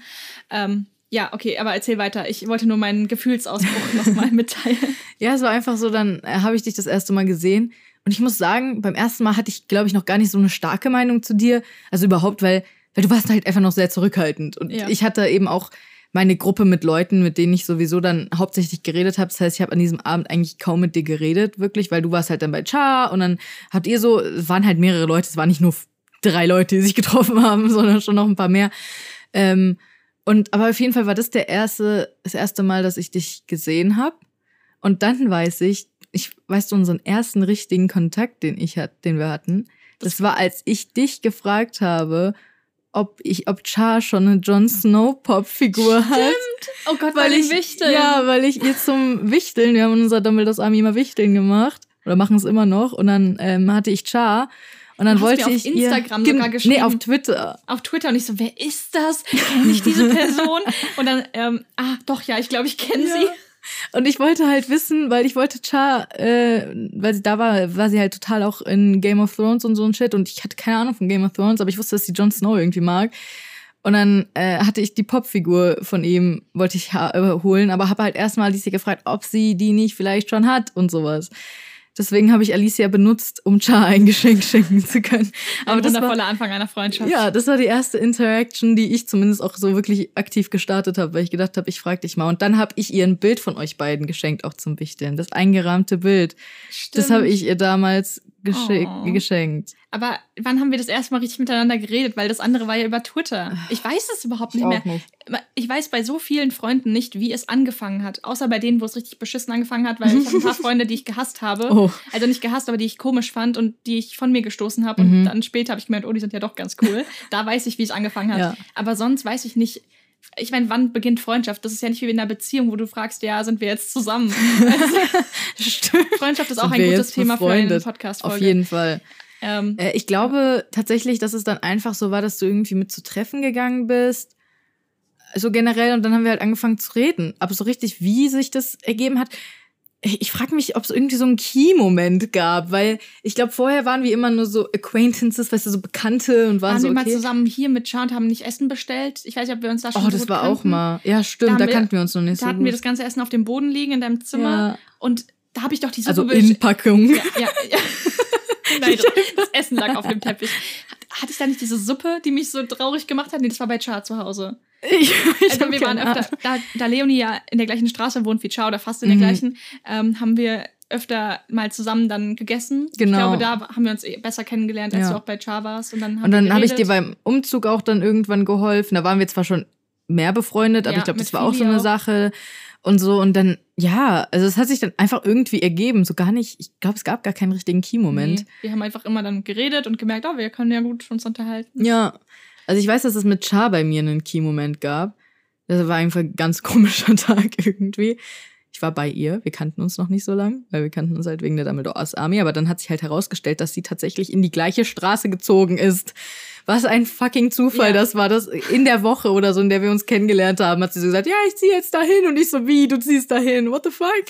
Ähm, ja, okay, aber erzähl weiter. Ich wollte nur meinen Gefühlsausbruch nochmal mitteilen. Ja, es war einfach so, dann äh, habe ich dich das erste Mal gesehen. Und ich muss sagen, beim ersten Mal hatte ich, glaube ich, noch gar nicht so eine starke Meinung zu dir. Also überhaupt, weil, weil du warst halt einfach noch sehr zurückhaltend. Und Ja. ich hatte eben auch meine Gruppe mit Leuten, mit denen ich sowieso dann hauptsächlich geredet habe. Das heißt, ich habe an diesem Abend eigentlich kaum mit dir geredet, wirklich, weil du warst halt dann bei Char und dann habt ihr so, es waren halt mehrere Leute, es waren nicht nur drei Leute, die sich getroffen haben, sondern schon noch ein paar mehr. Ähm, und aber auf jeden Fall war das der erste, das erste Mal, dass ich dich gesehen habe. Und dann weiß ich, ich weißt du unseren ersten richtigen Kontakt, den ich hat, den wir hatten. Das war, als ich dich gefragt habe, ob ich, ob Char schon eine Jon Snow Pop Figur hat, Oh Gott, weil ich Wichteln. ja, weil ich ihr zum Wichteln, wir haben in unserer Dumbledores Army immer Wichteln gemacht oder machen es immer noch und dann ähm, hatte ich Char und dann wollte auf ich Instagram ihr, sogar geschrieben. Nee, auf Twitter. Auf Twitter und ich so, wer ist das? Kenne ich diese Person? Und dann, ähm, ah, doch, ja, ich glaube, ich kenne Ja. sie. Und ich wollte halt wissen, weil ich wollte Char, äh, weil sie da war, war sie halt total auch in Game of Thrones und so ein Shit. Und ich hatte keine Ahnung von Game of Thrones, aber ich wusste, dass sie Jon Snow irgendwie mag. Und dann äh, hatte ich die Popfigur von ihm, wollte ich äh, holen, aber habe halt erstmal Alicia gefragt, ob sie die nicht vielleicht schon hat und sowas. Deswegen habe ich Alicia benutzt, um Char ein Geschenk schenken zu können. Aber das wundervoller war, Anfang einer Freundschaft. ja, das war die erste Interaction, die ich zumindest auch so wirklich aktiv gestartet habe, weil ich gedacht habe, ich frage dich mal. Und dann habe ich ihr ein Bild von euch beiden geschenkt, auch zum Wichteln. Das eingerahmte Bild. Das Stimmt. habe ich ihr damals gesche Oh. geschenkt. Aber wann haben wir das erste Mal richtig miteinander geredet? Weil das andere war ja über Twitter. Ich weiß es überhaupt nicht mehr. nicht. Ich weiß bei so vielen Freunden nicht, wie es angefangen hat. Außer bei denen, wo es richtig beschissen angefangen hat, weil ich habe ein paar Freunde, die ich gehasst habe. Oh. Also nicht gehasst, aber die ich komisch fand und die ich von mir gestoßen habe. Mhm. Und dann später habe ich gemerkt, oh, die sind ja doch ganz cool. da weiß ich, wie es angefangen hat. Ja. Aber sonst weiß ich nicht. Ich meine, wann beginnt Freundschaft? Das ist ja nicht wie in einer Beziehung, wo du fragst, ja, sind wir jetzt zusammen? Stimmt. Freundschaft ist auch Sind ein gutes Thema für eine befreundet? Podcast-Folge. Auf jeden Fall. Ähm, Äh, ich glaube tatsächlich, dass es dann einfach so war, dass du irgendwie mit zu Treffen gegangen bist. So generell, und dann haben wir halt angefangen zu reden. Aber so richtig, wie sich das ergeben hat. Ich, frage mich, ob es irgendwie so einen Key-Moment gab, weil ich glaube, vorher waren wir immer nur so Acquaintances, weißt du, so Bekannte und waren, waren so, wir mal okay. zusammen hier mit Char und haben nicht Essen bestellt? Ich weiß nicht, ob wir uns da schon Oh, so das gut war auch kannten. mal. Ja, stimmt, Da da, wir- kannten wir uns noch nicht Da so hatten gut. wir das ganze Essen auf dem Boden liegen in deinem Zimmer. ja. Und da habe ich doch die Suppe Also. Inpackung. Ja, ja, ja. Nein, das Essen lag auf dem Teppich. Hat- Hatte ich da nicht diese Suppe, die mich so traurig gemacht hat? Nee, das war bei Char zu Hause. Ich, ich Also wir waren öfter, da, da Leonie ja in der gleichen Straße wohnt wie Char oder fast in der Mhm. gleichen, ähm, haben wir öfter mal zusammen dann gegessen. Genau. Ich glaube, da haben wir uns eh besser kennengelernt, als Ja. du auch bei Char warst. Und dann haben Und dann habe ich dir beim Umzug auch dann irgendwann geholfen. Da waren wir zwar schon mehr befreundet, aber Ja, ich glaube, das war auch so eine auch. Sache. Und so, und dann, ja, also es hat sich dann einfach irgendwie ergeben. So gar nicht, ich glaube, es gab gar keinen richtigen Key-Moment. Nee, wir haben einfach immer dann geredet und gemerkt, oh, wir können ja gut uns unterhalten. Ja. Also ich weiß, dass es mit Char bei mir einen Key-Moment gab. Das war einfach ein ganz komischer Tag irgendwie. Ich war bei ihr, wir kannten uns noch nicht so lang, weil wir kannten uns halt wegen der Dumbledore's Army, aber dann hat sich halt herausgestellt, dass sie tatsächlich in die gleiche Straße gezogen ist. Was ein fucking Zufall Ja. das war. Das in der Woche oder so, in der wir uns kennengelernt haben, hat sie so gesagt, ja, ich ziehe jetzt dahin und ich so, wie, du ziehst dahin, what the fuck?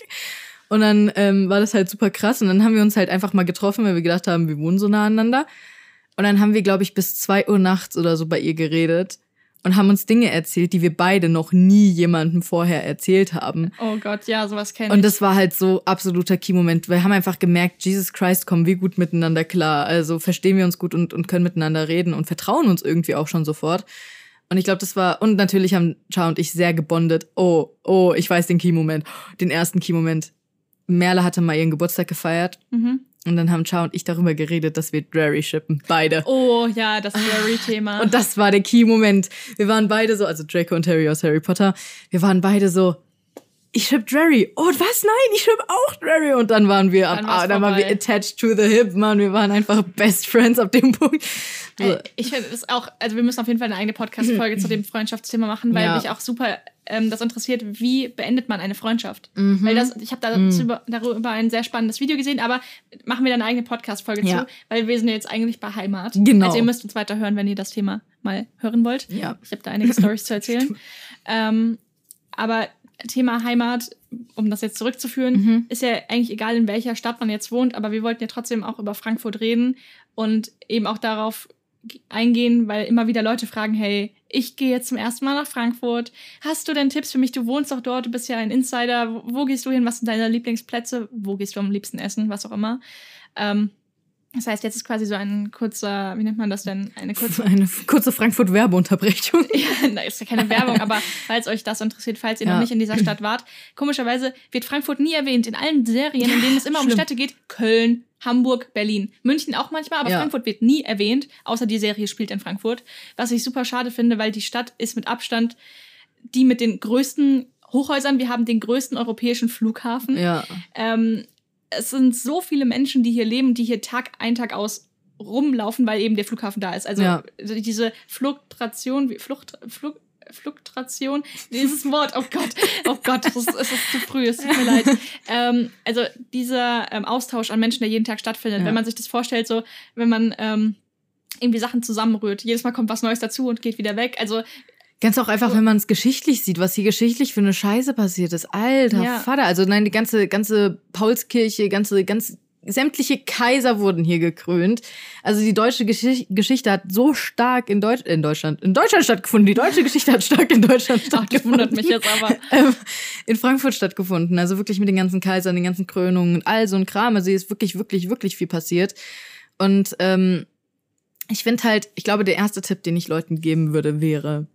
Und dann ähm, war das halt super krass und dann haben wir uns halt einfach mal getroffen, weil wir gedacht haben, wir wohnen so nah aneinander. Und dann haben wir, glaube ich, bis zwei Uhr nachts oder so bei ihr geredet und haben uns Dinge erzählt, die wir beide noch nie jemandem vorher erzählt haben. Oh Gott, ja, sowas kenne ich. Und das war halt so absoluter Key-Moment. Wir haben einfach gemerkt, Jesus Christ, kommen wir gut miteinander klar. Also verstehen wir uns gut und, und können miteinander reden und vertrauen uns irgendwie auch schon sofort. Und ich glaube, das war, und natürlich haben Char und ich sehr gebondet. Oh, oh, ich weiß den Key-Moment. Den ersten Key-Moment. Merle hatte mal ihren Geburtstag gefeiert mhm. Und dann haben Char und ich darüber geredet, dass wir Drary shippen. Beide. Oh ja, das Harry-Thema. Und das war der Key-Moment. Wir waren beide so, also Draco und Harry aus Harry Potter, wir waren beide so, ich ship Drary. Oh, was? Nein, ich ship auch Drary. Und dann waren wir, Dann ab, ah, dann waren wir attached to the hip, Mann. Wir waren einfach best friends ab dem Punkt. So. Ich finde es auch, also wir müssen auf jeden Fall eine eigene Podcast-Folge zu dem Freundschaftsthema machen, weil Ja. mich auch super ähm, das interessiert, wie beendet man eine Freundschaft. Mhm. Weil das, ich habe da Mhm. darüber ein sehr spannendes Video gesehen, aber machen wir dann eine eigene Podcast-Folge Ja. zu, weil wir sind ja jetzt eigentlich bei Heimat. Genau. Also ihr müsst uns weiter hören, wenn ihr das Thema mal hören wollt. Ja. Ich habe da einige Stories zu erzählen. Ähm, aber Thema Heimat, um das jetzt zurückzuführen, Mhm. ist ja eigentlich egal, in welcher Stadt man jetzt wohnt, aber wir wollten ja trotzdem auch über Frankfurt reden und eben auch darauf eingehen, weil immer wieder Leute fragen, hey, ich gehe jetzt zum ersten Mal nach Frankfurt. Hast du denn Tipps für mich? Du wohnst doch dort, du bist ja ein Insider. Wo, wo gehst du hin? Was sind deine Lieblingsplätze? Wo gehst du am liebsten essen? Was auch immer. Ähm, das heißt, jetzt ist quasi so ein kurzer, wie nennt man das denn? Eine kurze Eine kurze Frankfurt-Werbeunterbrechung. ja, na, ist ja keine Werbung, aber falls euch das interessiert, falls ihr Ja. noch nicht in dieser Stadt wart, komischerweise wird Frankfurt nie erwähnt. In allen Serien, in denen es immer um schlimm. Städte geht, Köln, Hamburg, Berlin, München auch manchmal, aber Ja. Frankfurt wird nie erwähnt, außer die Serie spielt in Frankfurt. Was ich super schade finde, weil die Stadt ist mit Abstand die mit den größten Hochhäusern. Wir haben den größten europäischen Flughafen. Ja. Ähm, es sind so viele Menschen, die hier leben, die hier Tag ein, Tag aus rumlaufen, weil eben der Flughafen da ist. Also Ja. diese Fluktration, Flucht, Flug, Fluktration, dieses Wort, oh Gott, oh Gott, es ist, es ist zu früh, es tut mir leid. Ähm, also dieser ähm, Austausch an Menschen, der jeden Tag stattfindet, Ja. wenn man sich das vorstellt, so wenn man ähm, irgendwie Sachen zusammenrührt, jedes Mal kommt was Neues dazu und geht wieder weg. Also Ganz auch einfach, wenn man es geschichtlich sieht, was hier geschichtlich für eine Scheiße passiert ist. Alter Ja. Vater. Also nein, die ganze, ganze Paulskirche, ganze, ganz sämtliche Kaiser wurden hier gekrönt. Also die deutsche Gesch Geschichte hat so stark in, Deutsch in Deutschland, in Deutschland stattgefunden. Die deutsche Geschichte hat stark in Deutschland stattgefunden. Ach, das wundert mich jetzt aber. Ähm, in Frankfurt stattgefunden. Also wirklich mit den ganzen Kaisern, den ganzen Krönungen und all so ein Kram. Also hier ist wirklich, wirklich, wirklich viel passiert. Und ähm, ich finde halt, ich glaube, der erste Tipp, den ich Leuten geben würde, wäre,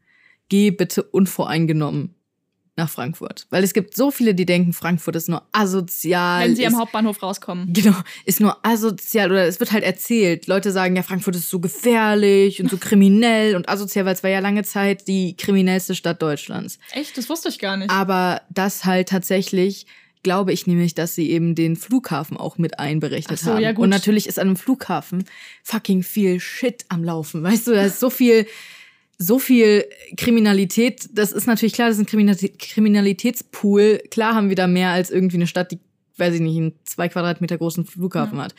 geh bitte unvoreingenommen nach Frankfurt. Weil es gibt so viele, die denken, Frankfurt ist nur asozial. Wenn sie ist, am Hauptbahnhof rauskommen. Genau, ist nur asozial oder es wird halt erzählt. Leute sagen, ja, Frankfurt ist so gefährlich und so kriminell und asozial, weil es war ja lange Zeit die kriminellste Stadt Deutschlands. Echt? Das wusste ich gar nicht. Aber das halt tatsächlich glaube ich nämlich, dass sie eben den Flughafen auch mit einberechnet so, haben. ja, gut. Und natürlich ist an einem Flughafen fucking viel Shit am Laufen. Weißt du, da ist so viel, so viel Kriminalität. Das ist natürlich klar, das ist ein Kriminalität Kriminalitätspool. Klar haben wir da mehr als irgendwie eine Stadt, die, weiß ich nicht, einen zwei Quadratmeter großen Flughafen hat.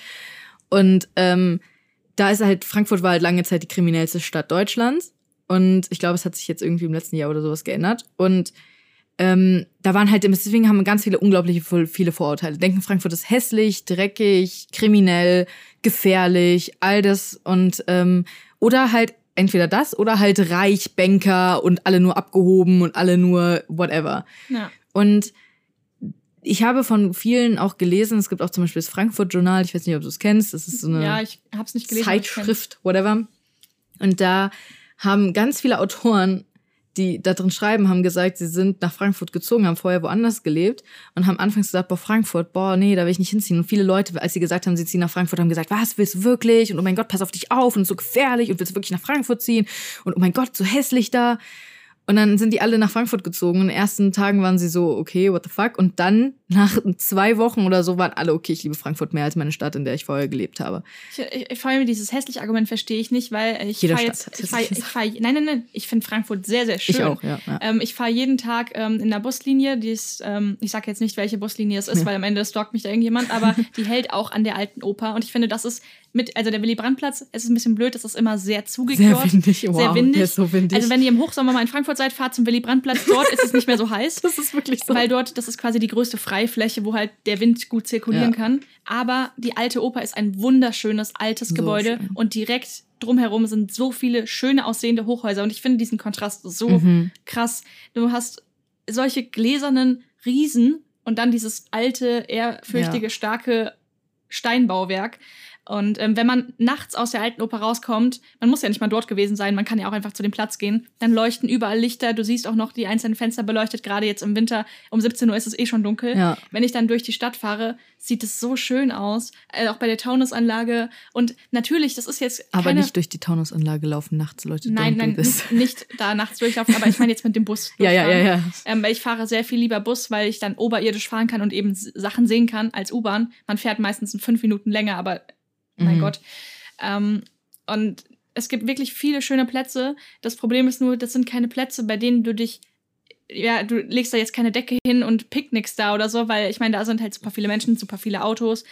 Und ähm, da ist halt, Frankfurt war halt lange Zeit die kriminellste Stadt Deutschlands. Und ich glaube, es hat sich jetzt irgendwie im letzten Jahr oder sowas geändert. Und ähm, da waren halt, deswegen haben wir ganz viele, unglaublich viele Vorurteile. Denken, Frankfurt ist hässlich, dreckig, kriminell, gefährlich, all das und ähm, oder halt entweder das oder halt reich, Banker und alle nur abgehoben und alle nur whatever. ja. Und ich habe von vielen auch gelesen, es gibt auch zum Beispiel das Frankfurt Journal, ich weiß nicht, ob du es kennst, das ist so eine ja, ich hab's nicht gelesen. Zeitschrift, whatever. Und da haben ganz viele Autoren, die da drin schreiben, haben gesagt, sie sind nach Frankfurt gezogen, haben vorher woanders gelebt und haben anfangs gesagt, boah, Frankfurt, boah, nee, da will ich nicht hinziehen. Und viele Leute, als sie gesagt haben, sie ziehen nach Frankfurt, haben gesagt, was, willst du wirklich? Und oh mein Gott, pass auf dich auf und so gefährlich und willst du wirklich nach Frankfurt ziehen? Und oh mein Gott, so hässlich da. Und dann sind die alle nach Frankfurt gezogen. In den ersten Tagen waren sie so, okay, what the fuck? Und dann, nach zwei Wochen oder so, waren alle, okay, ich liebe Frankfurt mehr als meine Stadt, in der ich vorher gelebt habe. Ich, ich, vor allem dieses hässliche Argument verstehe ich nicht, weil ich fahre jetzt. Ich fahr, ich fahr, nein, nein, nein. Ich finde Frankfurt sehr, sehr schön. Ich auch, ja. ja. Ähm, ich fahre jeden Tag ähm, in der Buslinie, die ist, ähm, ich sage jetzt nicht, welche Buslinie es ist, Ja. weil am Ende stalkt mich da irgendjemand, aber die hält auch an der alten Oper und ich finde, das ist mit, also der Willy-Brandt-Platz, es ist ein bisschen blöd, das ist immer sehr Sehr zugekehrt. windig, wow, sehr windig. der ist so windig. Also wenn ihr im Hochsommer mal in Frankfurt seid, fahrt zum Willy-Brandt-Platz, dort ist es nicht mehr so heiß. das ist wirklich so. Weil dort, das ist quasi die größte Freifläche, wo halt der Wind gut zirkulieren Ja. kann. Aber die alte Oper ist ein wunderschönes altes So Gebäude schön. und direkt drumherum sind so viele schöne aussehende Hochhäuser und ich finde diesen Kontrast so Mhm. krass. Du hast solche gläsernen Riesen und dann dieses alte, ehrfürchtige, starke Steinbauwerk. Und ähm, wenn man nachts aus der alten Oper rauskommt, man muss ja nicht mal dort gewesen sein, man kann ja auch einfach zu dem Platz gehen, dann leuchten überall Lichter, du siehst auch noch die einzelnen Fenster beleuchtet, gerade jetzt im Winter, um 17 Uhr ist es eh schon dunkel. Ja. Wenn ich dann durch die Stadt fahre, sieht es so schön aus, äh, auch bei der Taunusanlage. Und natürlich, das ist jetzt Aber keine, nicht durch die Taunusanlage laufen nachts, Leute. Nein, nein, nicht, da nachts durchlaufen, aber ich meine jetzt mit dem Bus. Ja, ja, ja, ja. Ähm, ich fahre sehr viel lieber Bus, weil ich dann oberirdisch fahren kann und eben Sachen sehen kann als U-Bahn. Man fährt meistens in fünf Minuten länger, aber mein Mhm. Gott. Ähm, und es gibt wirklich viele schöne Plätze. Das Problem ist nur, das sind keine Plätze, bei denen du dich ja, du legst da jetzt keine Decke hin und picknickst da oder so, weil ich meine, da sind halt super viele Menschen, super viele Autos.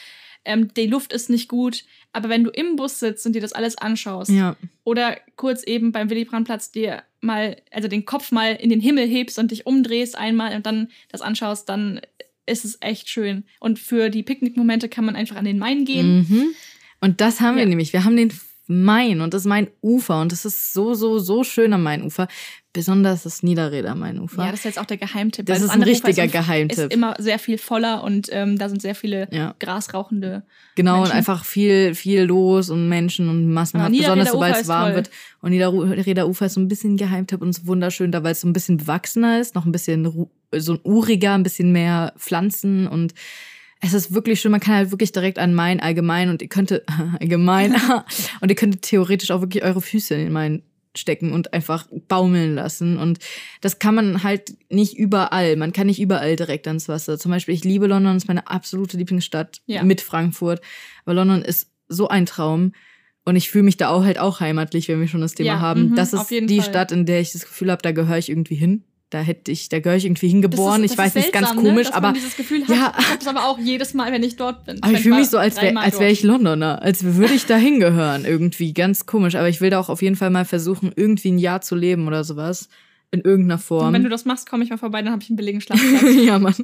Ähm, die Luft ist nicht gut, aber wenn du im Bus sitzt und dir das alles anschaust, Ja, oder kurz eben beim Willy Brandt-Platz dir mal, also den Kopf mal in den Himmel hebst und dich umdrehst einmal und dann das anschaust, dann ist es echt schön. Und für die Picknickmomente kann man einfach an den Main gehen. Mhm. Und das haben wir Ja. nämlich. Wir haben den Main und das ist mein Ufer und das ist so, so, so schön am Mainufer. Besonders das Niederrheder Mainufer. Ja, das ist jetzt auch der Geheimtipp. Das weil ist ein richtiger ist, Geheimtipp. ist immer sehr viel voller und ähm, da sind sehr viele Ja. grasrauchende. Genau, Menschen. und einfach viel, viel los und Menschen und massenhaft, Aber besonders Niederrheder sobald es warm toll. wird. Und Niederrheder Ufer ist so ein bisschen Geheimtipp und ist wunderschön, da weil es so ein bisschen bewachsener ist, noch ein bisschen so ein uriger, ein bisschen mehr Pflanzen und es ist wirklich schön, man kann halt wirklich direkt an Main allgemein und ihr könntet, allgemein, und ihr könntet theoretisch auch wirklich eure Füße in den Main stecken und einfach baumeln lassen. Und das kann man halt nicht überall. Man kann nicht überall direkt ans Wasser. Zum Beispiel, ich liebe London, ist meine absolute Lieblingsstadt Ja. mit Frankfurt. Aber London ist so ein Traum. Und ich fühle mich da auch halt auch heimatlich, wenn wir schon das Thema Ja, haben. mhm, das ist die Fall. Stadt, in der ich das Gefühl habe, da gehöre ich irgendwie hin. Da hätte ich, da gehöre ich irgendwie hingeboren. Das ist, ich weiß das ist nicht, ganz seltsam, komisch, ne? Aber dieses Gefühl hat. Ja. Ich habe es aber auch jedes Mal, wenn ich dort bin. aber ich fühle mich so, als wäre als wär ich Londoner, als würde ich da hingehören. Irgendwie ganz komisch. Aber ich will da auch auf jeden Fall mal versuchen, irgendwie ein Jahr zu leben oder sowas. In irgendeiner Form. Und wenn du das machst, komme ich mal vorbei, dann habe ich einen billigen Schlafplatz. ja, Mann.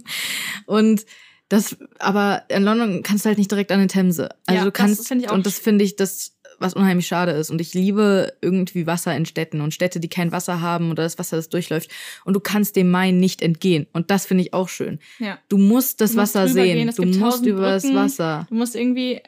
Und Das, aber in London kannst du halt nicht direkt an den Themse. Also Ja, du das kannst, finde ich auch und das finde ich, das, was unheimlich schade ist. Und ich liebe irgendwie Wasser in Städten und Städte, die kein Wasser haben oder das Wasser, das durchläuft. Und du kannst dem Main nicht entgehen. Und das finde ich auch schön. Ja. Du musst das Du musst Wasser sehen. du musst über das Brücken. Wasser. Du musst irgendwie,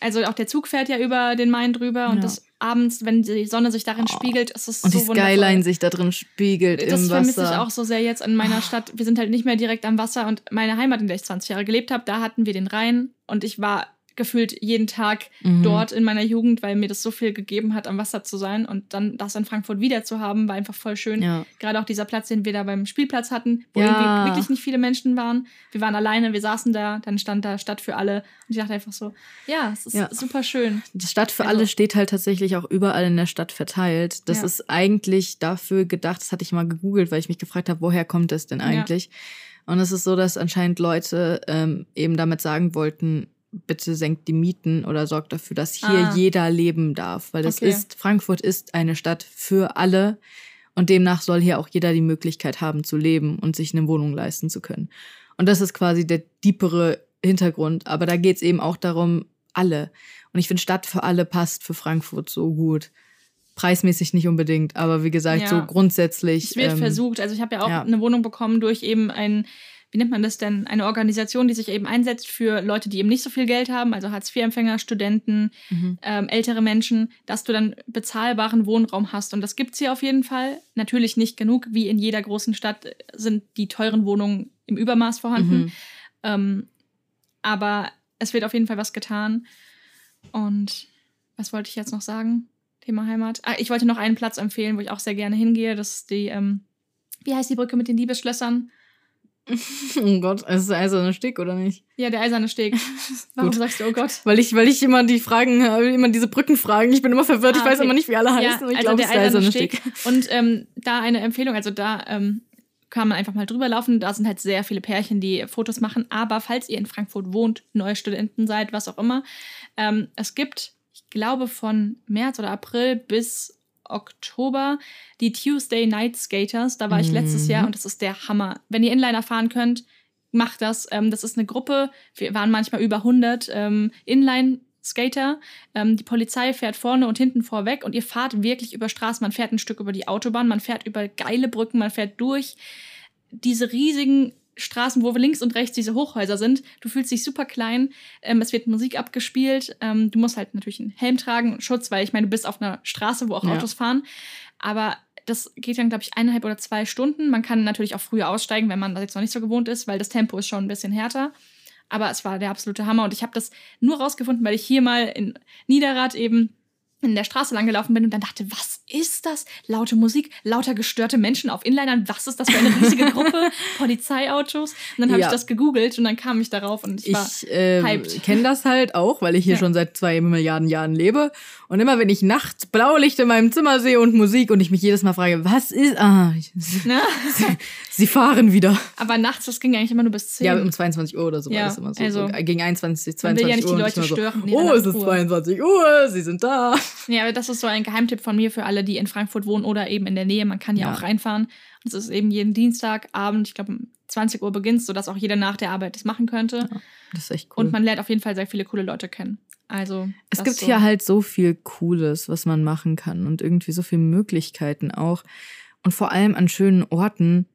also auch der Zug fährt ja über den Main drüber und Ja. das abends, wenn die Sonne sich darin spiegelt, ist es Und so die wundervoll. Skyline sich da drin spiegelt Das im vermisse Wasser. ich auch so sehr jetzt in meiner Stadt. Wir sind halt nicht mehr direkt am Wasser und meine Heimat, in der ich 20 Jahre gelebt habe, da hatten wir den Rhein und ich war gefühlt jeden Tag Mhm. dort in meiner Jugend, weil mir das so viel gegeben hat, am Wasser zu sein und dann das in Frankfurt wieder zu haben, war einfach voll schön. Ja. Gerade auch dieser Platz, den wir da beim Spielplatz hatten, wo Ja. irgendwie wirklich nicht viele Menschen waren. Wir waren alleine, wir saßen da, dann stand da Stadt für alle und ich dachte einfach so, ja, es ist Ja. super schön. Die Stadt für Also- alle steht halt tatsächlich auch überall in der Stadt verteilt. Das ist eigentlich dafür gedacht, das hatte ich mal gegoogelt, weil ich mich gefragt habe, woher kommt es denn eigentlich? Und es ist so, dass anscheinend Leute ähm, eben damit sagen wollten, bitte senkt die Mieten oder sorgt dafür, dass hier Ah. jeder leben darf. Weil das Okay. ist, Frankfurt ist eine Stadt für alle und demnach soll hier auch jeder die Möglichkeit haben zu leben und sich eine Wohnung leisten zu können. Und das ist quasi der diepere Hintergrund. Aber da geht es eben auch darum, alle. Und ich finde, Stadt für alle passt für Frankfurt so gut. Preismäßig nicht unbedingt, aber wie gesagt, Ja. so grundsätzlich. Es wird ähm, versucht. Also ich habe ja auch ja. eine Wohnung bekommen durch eben ein, wie nennt man das denn, eine Organisation, die sich eben einsetzt für Leute, die eben nicht so viel Geld haben, also Hartz-IV-Empfänger, Studenten, Mhm. ähm, ältere Menschen, dass du dann bezahlbaren Wohnraum hast. Und das gibt's hier auf jeden Fall. Natürlich nicht genug, wie in jeder großen Stadt sind die teuren Wohnungen im Übermaß vorhanden. Mhm. Ähm, aber es wird auf jeden Fall was getan. Und was wollte ich jetzt noch sagen? Thema Heimat. Ah, ich wollte noch einen Platz empfehlen, wo ich auch sehr gerne hingehe. Das ist die, ähm, wie heißt die Brücke mit den Liebesschlössern? Oh Gott, es ist also ein Stick, oder nicht? Ja, der eiserne Steg. Warum Gut. sagst du, oh Gott? Weil ich, weil ich immer die Fragen, äh, immer diese Brücken fragen. Ich bin immer verwirrt, ich Ah, weiß okay. immer nicht, wie alle heißen. Ja, ich also glaube, es der ist der eiserne eiserne Steg. Stick. Und ähm, da eine Empfehlung, also da ähm, kann man einfach mal drüber laufen. Da sind halt sehr viele Pärchen, die Fotos machen. Aber falls ihr in Frankfurt wohnt, neue Studenten seid, was auch immer, ähm, es gibt, ich glaube, von März oder April bis Oktober die Tuesday Night Skaters. Da war ich letztes Mhm. Jahr und das ist der Hammer. Wenn ihr Inliner fahren könnt, macht das. Ähm, das ist eine Gruppe, wir waren manchmal über 100 ähm, Inline-Skater. Ähm, die Polizei fährt vorne und hinten vorweg und ihr fahrt wirklich über Straßen. Man fährt ein Stück über die Autobahn, man fährt über geile Brücken, man fährt durch diese riesigen Straßen, wo links und rechts diese Hochhäuser sind. Du fühlst dich super klein. Ähm, es wird Musik abgespielt. Ähm, du musst halt natürlich einen Helm tragen und Schutz, weil ich meine, du bist auf einer Straße, wo auch Ja. Autos fahren. Aber das geht dann, glaube ich, eineinhalb oder zwei Stunden. Man kann natürlich auch früher aussteigen, wenn man das jetzt noch nicht so gewohnt ist, weil das Tempo ist schon ein bisschen härter. Aber es war der absolute Hammer und ich habe das nur rausgefunden, weil ich hier mal in Niederrad eben in der Straße lang gelaufen bin und dann dachte, was ist das? Laute Musik, lauter gestörte Menschen auf Inlinern, was ist das für eine riesige Gruppe? Polizeiautos. Und dann habe Ja. ich das gegoogelt und dann kam ich darauf und ich war Ich äh, hyped. kenne das halt auch, weil ich hier Ja. schon seit zwei Milliarden Jahren lebe. Und immer wenn ich nachts Blaulicht in meinem Zimmer sehe und Musik und ich mich jedes Mal frage, was ist. Ah, ich- ne? sie fahren wieder. Aber nachts, das ging eigentlich immer nur bis 10. Ja, um 22 Uhr oder so Ja, war das immer so. also- so gegen 21, Man will 22 ja nicht die Uhr. Leute ich stören So, oh, es ist Nachtruhe. 22 Uhr, sie sind da. Ja, aber das ist so ein Geheimtipp von mir für alle, die in Frankfurt wohnen oder eben in der Nähe. Man kann ja, Ja. auch reinfahren. Und es ist eben jeden Dienstagabend, ich glaube um 20 Uhr beginnt, sodass auch jeder nach der Arbeit das machen könnte. Das ist echt cool. Und man lernt auf jeden Fall sehr viele coole Leute kennen. Also Es gibt so. hier halt so viel Cooles, was man machen kann und irgendwie so viele Möglichkeiten auch. Und vor allem an schönen Orten.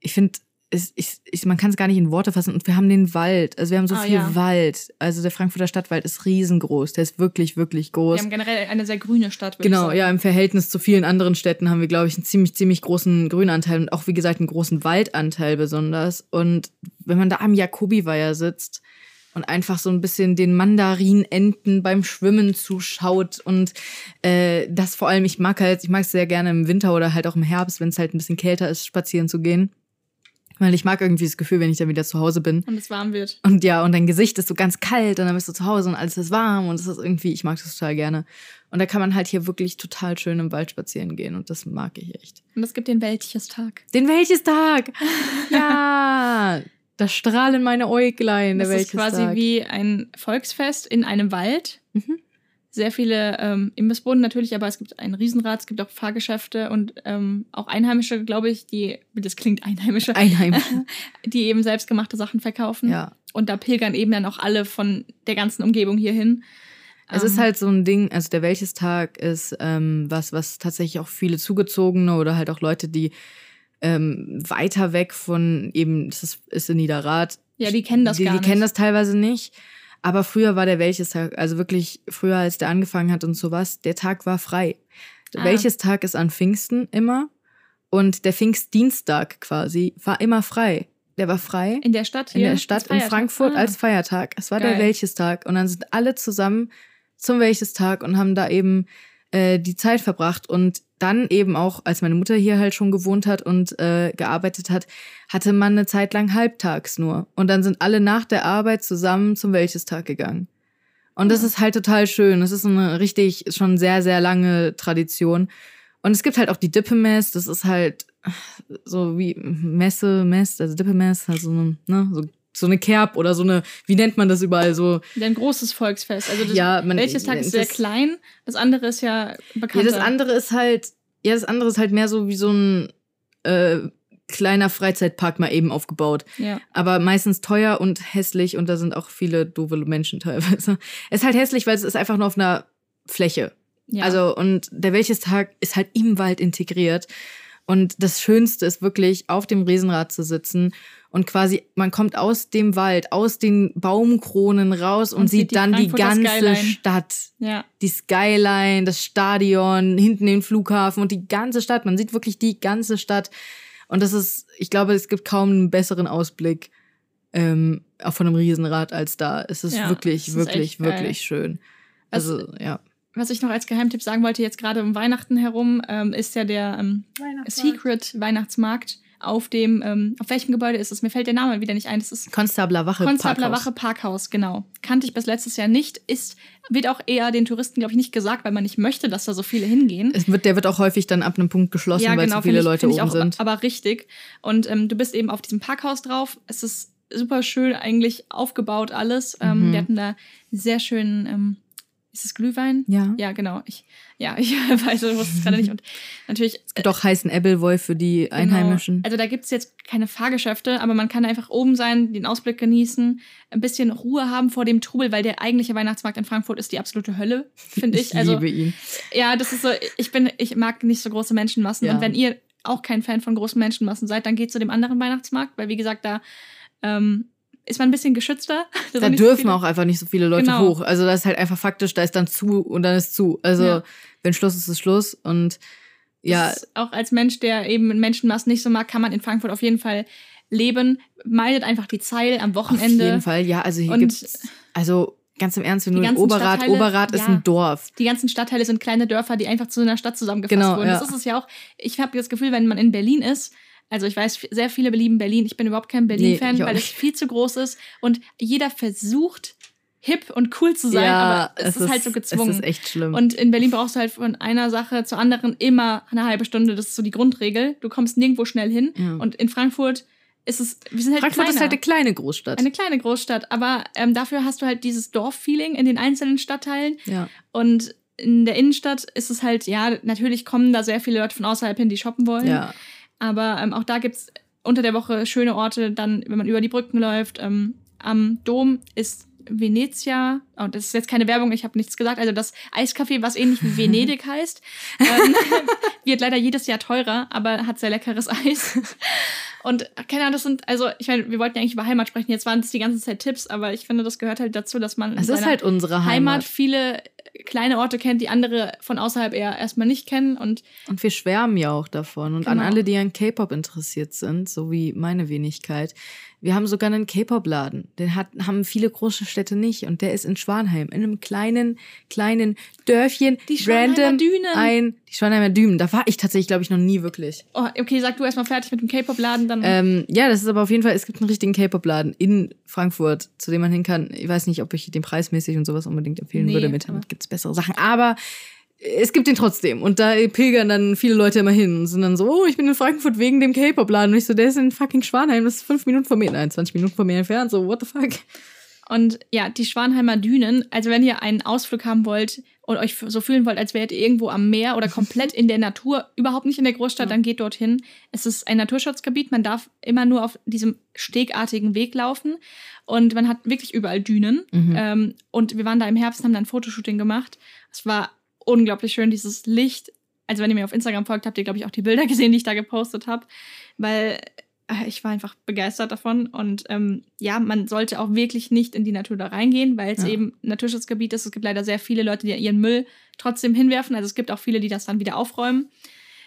Ich finde, es, ich, ich, man kann es gar nicht in Worte fassen. Und wir haben den Wald. Also wir haben so Ah, viel ja. Wald. Also der Frankfurter Stadtwald ist riesengroß. Der ist wirklich, wirklich Wir groß. haben generell eine sehr grüne Stadt. Genau, ja, im Verhältnis zu vielen anderen Städten haben wir, glaube ich, einen ziemlich, ziemlich großen Grünanteil und auch, wie gesagt, einen großen Waldanteil besonders. Und wenn man da am Jakobiweiher sitzt und einfach so ein bisschen den Mandarinenten beim Schwimmen zuschaut und äh, das vor allem, ich mag halt, ich mag es sehr gerne im Winter oder halt auch im Herbst, wenn es halt ein bisschen kälter ist, spazieren zu gehen. Weil ich mag irgendwie das Gefühl, wenn ich dann wieder zu Hause bin. Und es warm wird. Und ja, und dein Gesicht ist so ganz kalt und dann bist du zu Hause und alles ist warm und es ist irgendwie, ich mag das total gerne. Und da kann man halt hier wirklich total schön im Wald spazieren gehen und das mag ich echt. Und es gibt den Weltchestag. Den Welchestag! Ja! Da strahlen meine Äuglein, der Das ist quasi wie ein Volksfest in einem Wald. Mhm. Sehr viele ähm, Imbissbuden natürlich, aber es gibt ein Riesenrad, es gibt auch Fahrgeschäfte und ähm, auch Einheimische, glaube ich, die, das klingt Einheimische, Einheimische. die eben selbstgemachte Sachen verkaufen. Ja. Und da pilgern eben dann auch alle von der ganzen Umgebung hier hin. Es Ähm, ist halt so ein Ding, also der Welchestag ist ähm, was, was tatsächlich auch viele Zugezogene oder halt auch Leute, die ähm, weiter weg von eben, das ist, in Niederrad. Ja, die kennen das die, gar Die kennen nicht. das teilweise nicht. Aber früher war der Welchestag, also wirklich früher, als der angefangen hat und sowas, der Tag war frei. Ah. Welchestag ist an Pfingsten immer und der Pfingstdienstag quasi war immer frei. Der war frei in der Stadt in hier. der Stadt in. Frankfurt Ah. als Feiertag. Es war Geil. der Welchestag und dann sind alle zusammen zum Welchestag und haben da eben äh, die Zeit verbracht und dann eben auch, als meine Mutter hier halt schon gewohnt hat und äh, gearbeitet hat, hatte man eine Zeit lang halbtags nur und dann sind alle nach der Arbeit zusammen zum Welchestag gegangen. Und das Ja. ist halt total schön. Das ist eine richtig schon sehr sehr lange Tradition. Und es gibt halt auch die Dippemess, das ist halt so wie Messe, Mess, also Dippemess, also so eine, ne, so, so eine Kerb oder so eine, wie nennt man das überall so? Ein großes Volksfest. Also das, Ja, man welches Tag ist sehr klein, das andere ist ja Ja, bekannter. das andere ist halt, ja, das andere ist halt mehr so wie so ein äh, kleiner Freizeitpark mal eben aufgebaut. Ja. Aber meistens teuer und hässlich und da sind auch viele doofe Menschen teilweise. Es ist halt hässlich, weil es ist einfach nur auf einer Fläche. ja. Also, und der Welchestag ist halt im Wald integriert. Und das Schönste ist wirklich, auf dem Riesenrad zu sitzen und quasi, man kommt aus dem Wald, aus den Baumkronen raus und, Und sieht sieht die dann die ganze Skyline. Stadt. ja. Die Skyline, das Stadion, hinten den Flughafen und die ganze Stadt. Man sieht wirklich die ganze Stadt. Und das ist, ich glaube, es gibt kaum einen besseren Ausblick ähm, auch von einem Riesenrad als da. Es ist Ja, wirklich, es ist wirklich, geil. wirklich schön. Was- Also, ja. Was ich noch als Geheimtipp sagen wollte, jetzt gerade um Weihnachten herum, ähm, ist ja der ähm, Secret Weihnachtsmarkt auf dem, ähm, auf welchem Gebäude ist es? Mir fällt der Name wieder nicht ein. Das ist Konstabler Wache. Konstabler Parkhaus. Wache Parkhaus, genau. Kannte ich bis letztes Jahr nicht. Ist, wird auch eher den Touristen, glaube ich, nicht gesagt, weil man nicht möchte, dass da so viele hingehen. Es wird, der wird auch häufig dann ab einem Punkt geschlossen, weil zu viele finde ich, Leute oben auch, sind. Aber richtig. Und ähm, du bist eben auf diesem Parkhaus drauf. Es ist super schön eigentlich aufgebaut alles. Ähm, Mhm. wir hatten da sehr schönen, ähm, ist es Glühwein? Ja. Ja, genau. Ich, ja, ich weiß, ich wusste es gerade nicht. Und natürlich. Es gibt auch heißen Ebbelwolf für die Einheimischen. Genau. Also da gibt's jetzt keine Fahrgeschäfte, aber man kann einfach oben sein, den Ausblick genießen, ein bisschen Ruhe haben vor dem Trubel, weil der eigentliche Weihnachtsmarkt in Frankfurt ist die absolute Hölle, finde ich. ich Also liebe ihn. ja, das ist so, ich bin, ich mag nicht so große Menschenmassen. Ja. Und wenn ihr auch kein Fan von großen Menschenmassen seid, dann geht zu dem anderen Weihnachtsmarkt, weil wie gesagt, da ähm, ist man ein bisschen geschützter. Da so dürfen viele- auch einfach nicht so viele Leute Genau. hoch. Also das ist halt einfach faktisch, da ist dann zu und dann ist zu. Also Ja. wenn Schluss ist, ist Schluss. Und ja, auch als Mensch, der eben Menschenmassen nicht so mag, kann man in Frankfurt auf jeden Fall leben. Meidet einfach die Zeil am auf Wochenende. jeden Fall. Ja, also hier gibt's, also ganz im Ernst, wenn du in Oberrat, Oberrat ist ja. ein Dorf. Die ganzen Stadtteile sind kleine Dörfer, die einfach zu einer Stadt zusammengefasst Genau, wurden. ja. Das ist es ja auch. Ich habe das Gefühl, wenn man in Berlin ist, also ich weiß, sehr viele belieben Berlin. Ich bin überhaupt kein Berlin-Fan, Nee, weil es viel zu groß ist und jeder versucht, hip und cool zu sein, aber es, ist, halt so gezwungen. Es ist echt schlimm. Und in Berlin brauchst du halt von einer Sache zur anderen immer eine halbe Stunde. Das ist so die Grundregel. Du kommst nirgendwo schnell hin. Ja. Und in Frankfurt ist es, wir sind halt Frankfurt kleiner. ist halt eine kleine Großstadt. eine kleine Großstadt, aber ähm, dafür hast du halt dieses Dorffeeling in den einzelnen Stadtteilen. ja. Und in der Innenstadt ist es halt, ja, natürlich kommen da sehr viele Leute von außerhalb hin, die shoppen wollen. ja. Aber ähm, auch da gibt's unter der Woche schöne Orte, dann, wenn man über die Brücken läuft. Ähm, am Dom ist Venezia, oh, das ist jetzt keine Werbung, ich habe nichts gesagt, also das Eiscafé, was ähnlich wie Venedig heißt, ähm, wird leider jedes Jahr teurer, aber hat sehr leckeres Eis. Und keine Ahnung, das sind, also ich meine, wir wollten ja eigentlich über Heimat sprechen, jetzt waren es die ganze Zeit Tipps, aber ich finde, das gehört halt dazu, dass man Es ist halt unsere Heimat Heimat. viele kleine Orte kennt, die andere von außerhalb eher erstmal nicht kennen und Und wir schwärmen ja auch davon. Und an Genau. alle, die an K-Pop interessiert sind, so wie meine Wenigkeit, wir haben sogar einen K-Pop-Laden. Den hat, haben viele große Städte nicht. Und der ist in Schwanheim, in einem kleinen, kleinen Dörfchen. Die Schwanheimer Dünen. Ein, die Schwanheimer Dünen. Da war ich tatsächlich, glaube ich, noch nie wirklich. oh, okay, sag du erstmal fertig mit dem K-Pop-Laden, dann Ähm, ja, das ist aber auf jeden Fall, es gibt einen richtigen K-Pop-Laden in Frankfurt, zu dem man hin kann. Ich weiß nicht, ob ich den preismäßig und sowas unbedingt empfehlen Nee, würde. Mit aber- gibt's bessere Sachen. Aber es gibt den trotzdem. Und da pilgern dann viele Leute immer hin und sind dann so, oh, ich bin in Frankfurt wegen dem K-Pop-Laden. Und ich so, der ist in fucking Schwanheim, das ist fünf Minuten von mir, nein, 20 Minuten von mir entfernt. So, what the fuck? Und ja, die Schwanheimer Dünen, also wenn ihr einen Ausflug haben wollt und euch so fühlen wollt, als wärt ihr irgendwo am Meer oder komplett in der Natur, überhaupt nicht in der Großstadt, Ja. dann geht dorthin. Es ist ein Naturschutzgebiet, man darf immer nur auf diesem stegartigen Weg laufen und man hat wirklich überall Dünen. Mhm. Ähm, und wir waren da im Herbst, haben da ein Fotoshooting gemacht. Es war unglaublich schön, dieses Licht. Also wenn ihr mir auf Instagram folgt, habt ihr, glaube ich, auch die Bilder gesehen, die ich da gepostet habe, weil ich war einfach begeistert davon. Und ähm, ja, man sollte auch wirklich nicht in die Natur da reingehen, weil es Ja. eben ein Naturschutzgebiet ist. Es gibt leider sehr viele Leute, die ihren Müll trotzdem hinwerfen. Also es gibt auch viele, die das dann wieder aufräumen,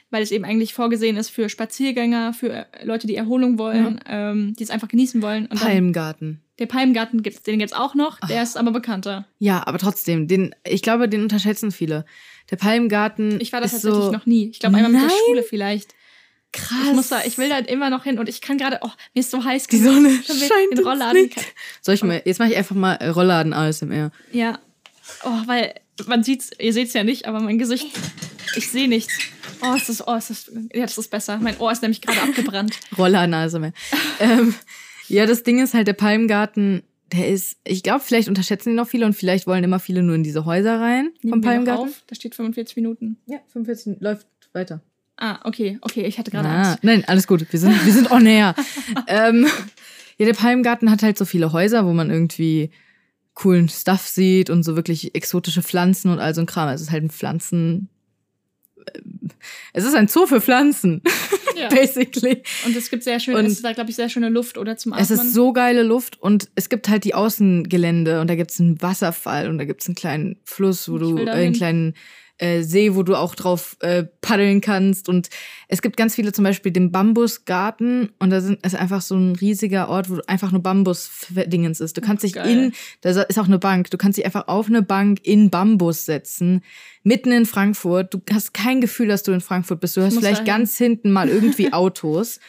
weil es eben eigentlich vorgesehen ist für Spaziergänger, für äh, Leute, die Erholung wollen, ähm, die es einfach genießen wollen. Und Palmgarten. der Palmgarten gibt's, den gibt's auch noch, der Ach. ist aber bekannter. Ja, aber trotzdem, den, ich glaube, den unterschätzen viele. Der Palmgarten Ich war da ist tatsächlich so noch nie. Ich glaube einmal mit der? Schule vielleicht. Krass. Ich muss da, ich will da immer noch hin und ich kann gerade, oh, mir ist so heiß Die. Sonne scheint den Rollladen. Licht. Soll ich mal, jetzt mache ich einfach mal äh, Rollladen ASMR. Ja. Oh, weil man sieht's, ihr seht's ja nicht, aber mein Gesicht, ich sehe nichts. Oh, ist das, oh, ist das, ja, das ist besser. Mein Ohr ist nämlich gerade abgebrannt. Rollladen ASMR. ähm, ja, das Ding ist halt, der Palmgarten, der ist, ich glaube, vielleicht unterschätzen ihn noch viele und vielleicht wollen immer viele nur in diese Häuser rein vom Nehmen noch Palmgarten. Auf. Da steht 45 Minuten. Ja, 45 läuft weiter. Ah, okay, okay, ich hatte gerade Ah, Angst. nein, alles gut. Wir sind, wir sind on air. ähm, ja, der Palmgarten hat halt so viele Häuser, wo man irgendwie coolen Stuff sieht und so wirklich exotische Pflanzen und all so ein Kram. Es ist halt ein Pflanzen. ähm, Es ist ein Zoo für Pflanzen, Ja. basically. Und es gibt sehr schön, Und- es ist da, glaube ich, sehr schöne Luft oder zum Atmen. Es ist so geile Luft und es gibt halt die Außengelände und da gibt's einen Wasserfall und da gibt's einen kleinen Fluss, wo Ich du, äh, einen kleinen äh, See, wo du auch drauf äh, paddeln kannst und es gibt ganz viele, zum Beispiel den Bambusgarten und da sind, ist einfach so ein riesiger Ort, wo einfach nur Bambus-Dingens ist. Du kannst dich geil. in, da ist auch eine Bank, du kannst dich einfach auf eine Bank in Bambus setzen, mitten in Frankfurt. Du hast kein Gefühl, dass du in Frankfurt bist. Du hast vielleicht dahin. ganz hinten mal irgendwie Autos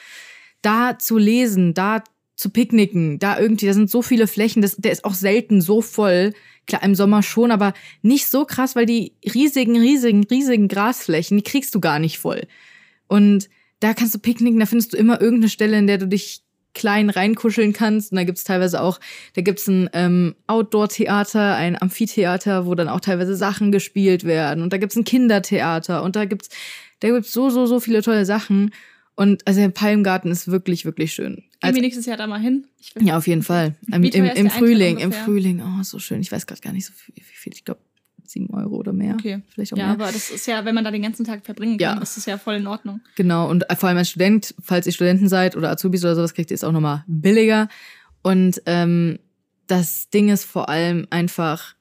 da zu lesen, da zu picknicken, da irgendwie, da sind so viele Flächen, das, der ist auch selten so voll. Klar, im Sommer schon, aber nicht so krass, weil die riesigen, riesigen, riesigen Grasflächen, die kriegst du gar nicht voll. Und da kannst du picknicken, da findest du immer irgendeine Stelle, in der du dich klein reinkuscheln kannst. Und da gibt's teilweise auch, da gibt's ein ähm, Outdoor-Theater, ein Amphitheater, wo dann auch teilweise Sachen gespielt werden. Und da gibt's ein Kindertheater und da gibt's, da gibt's so, so, so viele tolle Sachen. Und also der Palmgarten ist wirklich, wirklich schön. Gehen wir nächstes Jahr da mal hin? Ja, auf jeden Fall. Im, teuer im, im Eintritt Frühling, im? Frühling. Oh, so schön. Ich weiß gerade gar nicht so viel, wie viel. Ich glaube, sieben Euro oder mehr. Okay. Vielleicht auch Ja, mehr. aber das ist ja, wenn man da den ganzen Tag verbringen kann, Ja. ist das ja voll in Ordnung. Genau, und vor allem als Student, falls ihr Studenten seid oder Azubis oder sowas, kriegt ihr es auch nochmal billiger. Und ähm, das Ding ist vor allem einfach,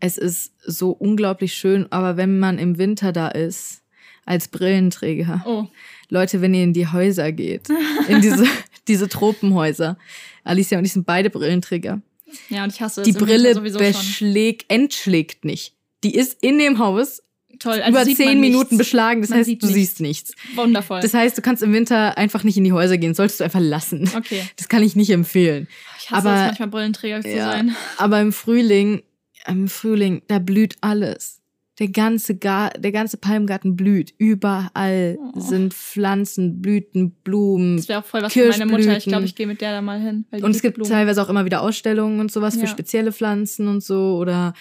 es ist so unglaublich schön, aber wenn man im Winter da ist, als Brillenträger, Oh, Leute, wenn ihr in die Häuser geht, in diese, diese Tropenhäuser, Alicia und ich sind beide Brillenträger. ja, und ich hasse Die Brille beschlägt, entschlägt nicht. Die ist in dem Haus Toll, also über zehn Minuten nichts. beschlagen, das Man heißt, sieht du nichts. siehst nichts. Wundervoll. Das heißt, du kannst im Winter einfach nicht in die Häuser gehen, solltest du einfach lassen. okay. Das kann ich nicht empfehlen. Ich hasse Aber- es, manchmal Brillenträger zu Ja. sein. Aber im Frühling, im Frühling, da blüht alles. Der ganze, Gar der ganze Palmgarten blüht. Überall Oh. sind Pflanzen, Blüten, Blumen. Das wäre auch voll was für meine Mutter. Ich glaube, ich gehe mit der da mal hin. Und es gibt Blumen. teilweise auch immer wieder Ausstellungen und sowas für Ja. spezielle Pflanzen und so. Oder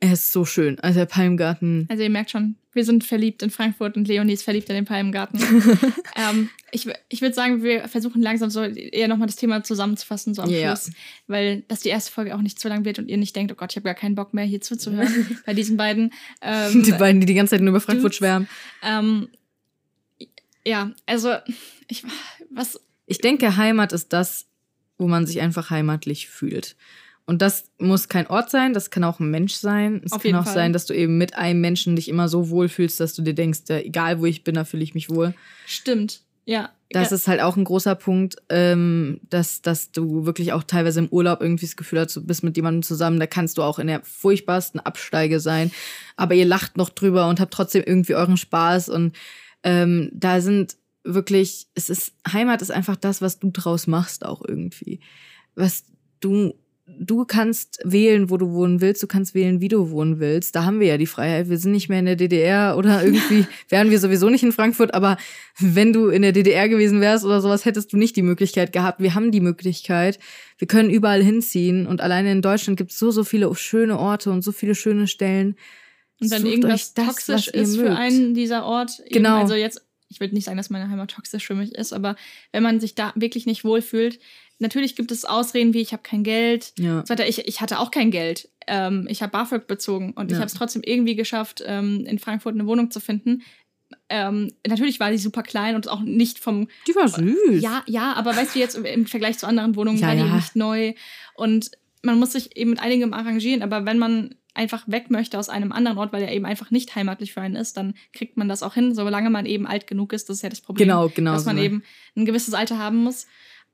er ist so schön. Also der Palmgarten. Also ihr merkt schon, wir sind verliebt in Frankfurt und Leonie ist verliebt in den Palmgarten. ähm, ich ich würde sagen, wir versuchen langsam so eher nochmal das Thema zusammenzufassen, so am Ja. Schluss. Weil, dass die erste Folge auch nicht zu lang wird und ihr nicht denkt, oh Gott, ich habe gar keinen Bock mehr hier zuzuhören bei diesen beiden. Ähm, Die beiden, die die ganze Zeit nur über Frankfurt schwärmen. ähm, ja, also, ich, was, Ich denke, Heimat ist das, wo man sich einfach heimatlich fühlt. Und das muss kein Ort sein, das kann auch ein Mensch sein. Es Auf kann auch Fall. sein, dass du eben mit einem Menschen dich immer so wohlfühlst, dass du dir denkst, ja, egal wo ich bin, da fühle ich mich wohl. stimmt, ja. Das ist halt auch ein großer Punkt, ähm, dass, dass du wirklich auch teilweise im Urlaub irgendwie das Gefühl hast, du bist mit jemandem zusammen, da kannst du auch in der furchtbarsten Absteige sein, aber ihr lacht noch drüber und habt trotzdem irgendwie euren Spaß und ähm, da sind wirklich, es ist, Heimat ist einfach das, was du draus machst auch irgendwie. Was du du kannst wählen, wo du wohnen willst, du kannst wählen, wie du wohnen willst. Da haben wir ja die Freiheit. Wir sind nicht mehr in der DDR oder irgendwie wären wir sowieso nicht in Frankfurt, aber wenn du in der DDR gewesen wärst oder sowas, hättest du nicht die Möglichkeit gehabt. Wir haben die Möglichkeit. Wir können überall hinziehen und alleine in Deutschland gibt es so, so viele schöne Orte und so viele schöne Stellen. Und wenn irgendwas das, toxisch ist für einen dieser Ort, genau. Eben, also jetzt, ich würde nicht sagen, dass meine Heimat toxisch für mich ist, aber wenn man sich da wirklich nicht wohlfühlt, natürlich gibt es Ausreden wie ich habe kein Geld. Ja. Ich, ich hatte auch kein Geld. Ähm, ich habe BAföG bezogen und ja. ich habe es trotzdem irgendwie geschafft, ähm, in Frankfurt eine Wohnung zu finden. Ähm, natürlich war die super klein und auch nicht vom. Die war süß. Ja, ja, aber weißt du jetzt im Vergleich zu anderen Wohnungen ja, war die ja. nicht neu und man muss sich eben mit einigem arrangieren. Aber wenn man einfach weg möchte aus einem anderen Ort, weil er eben einfach nicht heimatlich für einen ist, dann kriegt man das auch hin, solange man eben alt genug ist. Das ist ja das Problem. Genau, genau. Dass man so. eben ein gewisses Alter haben muss.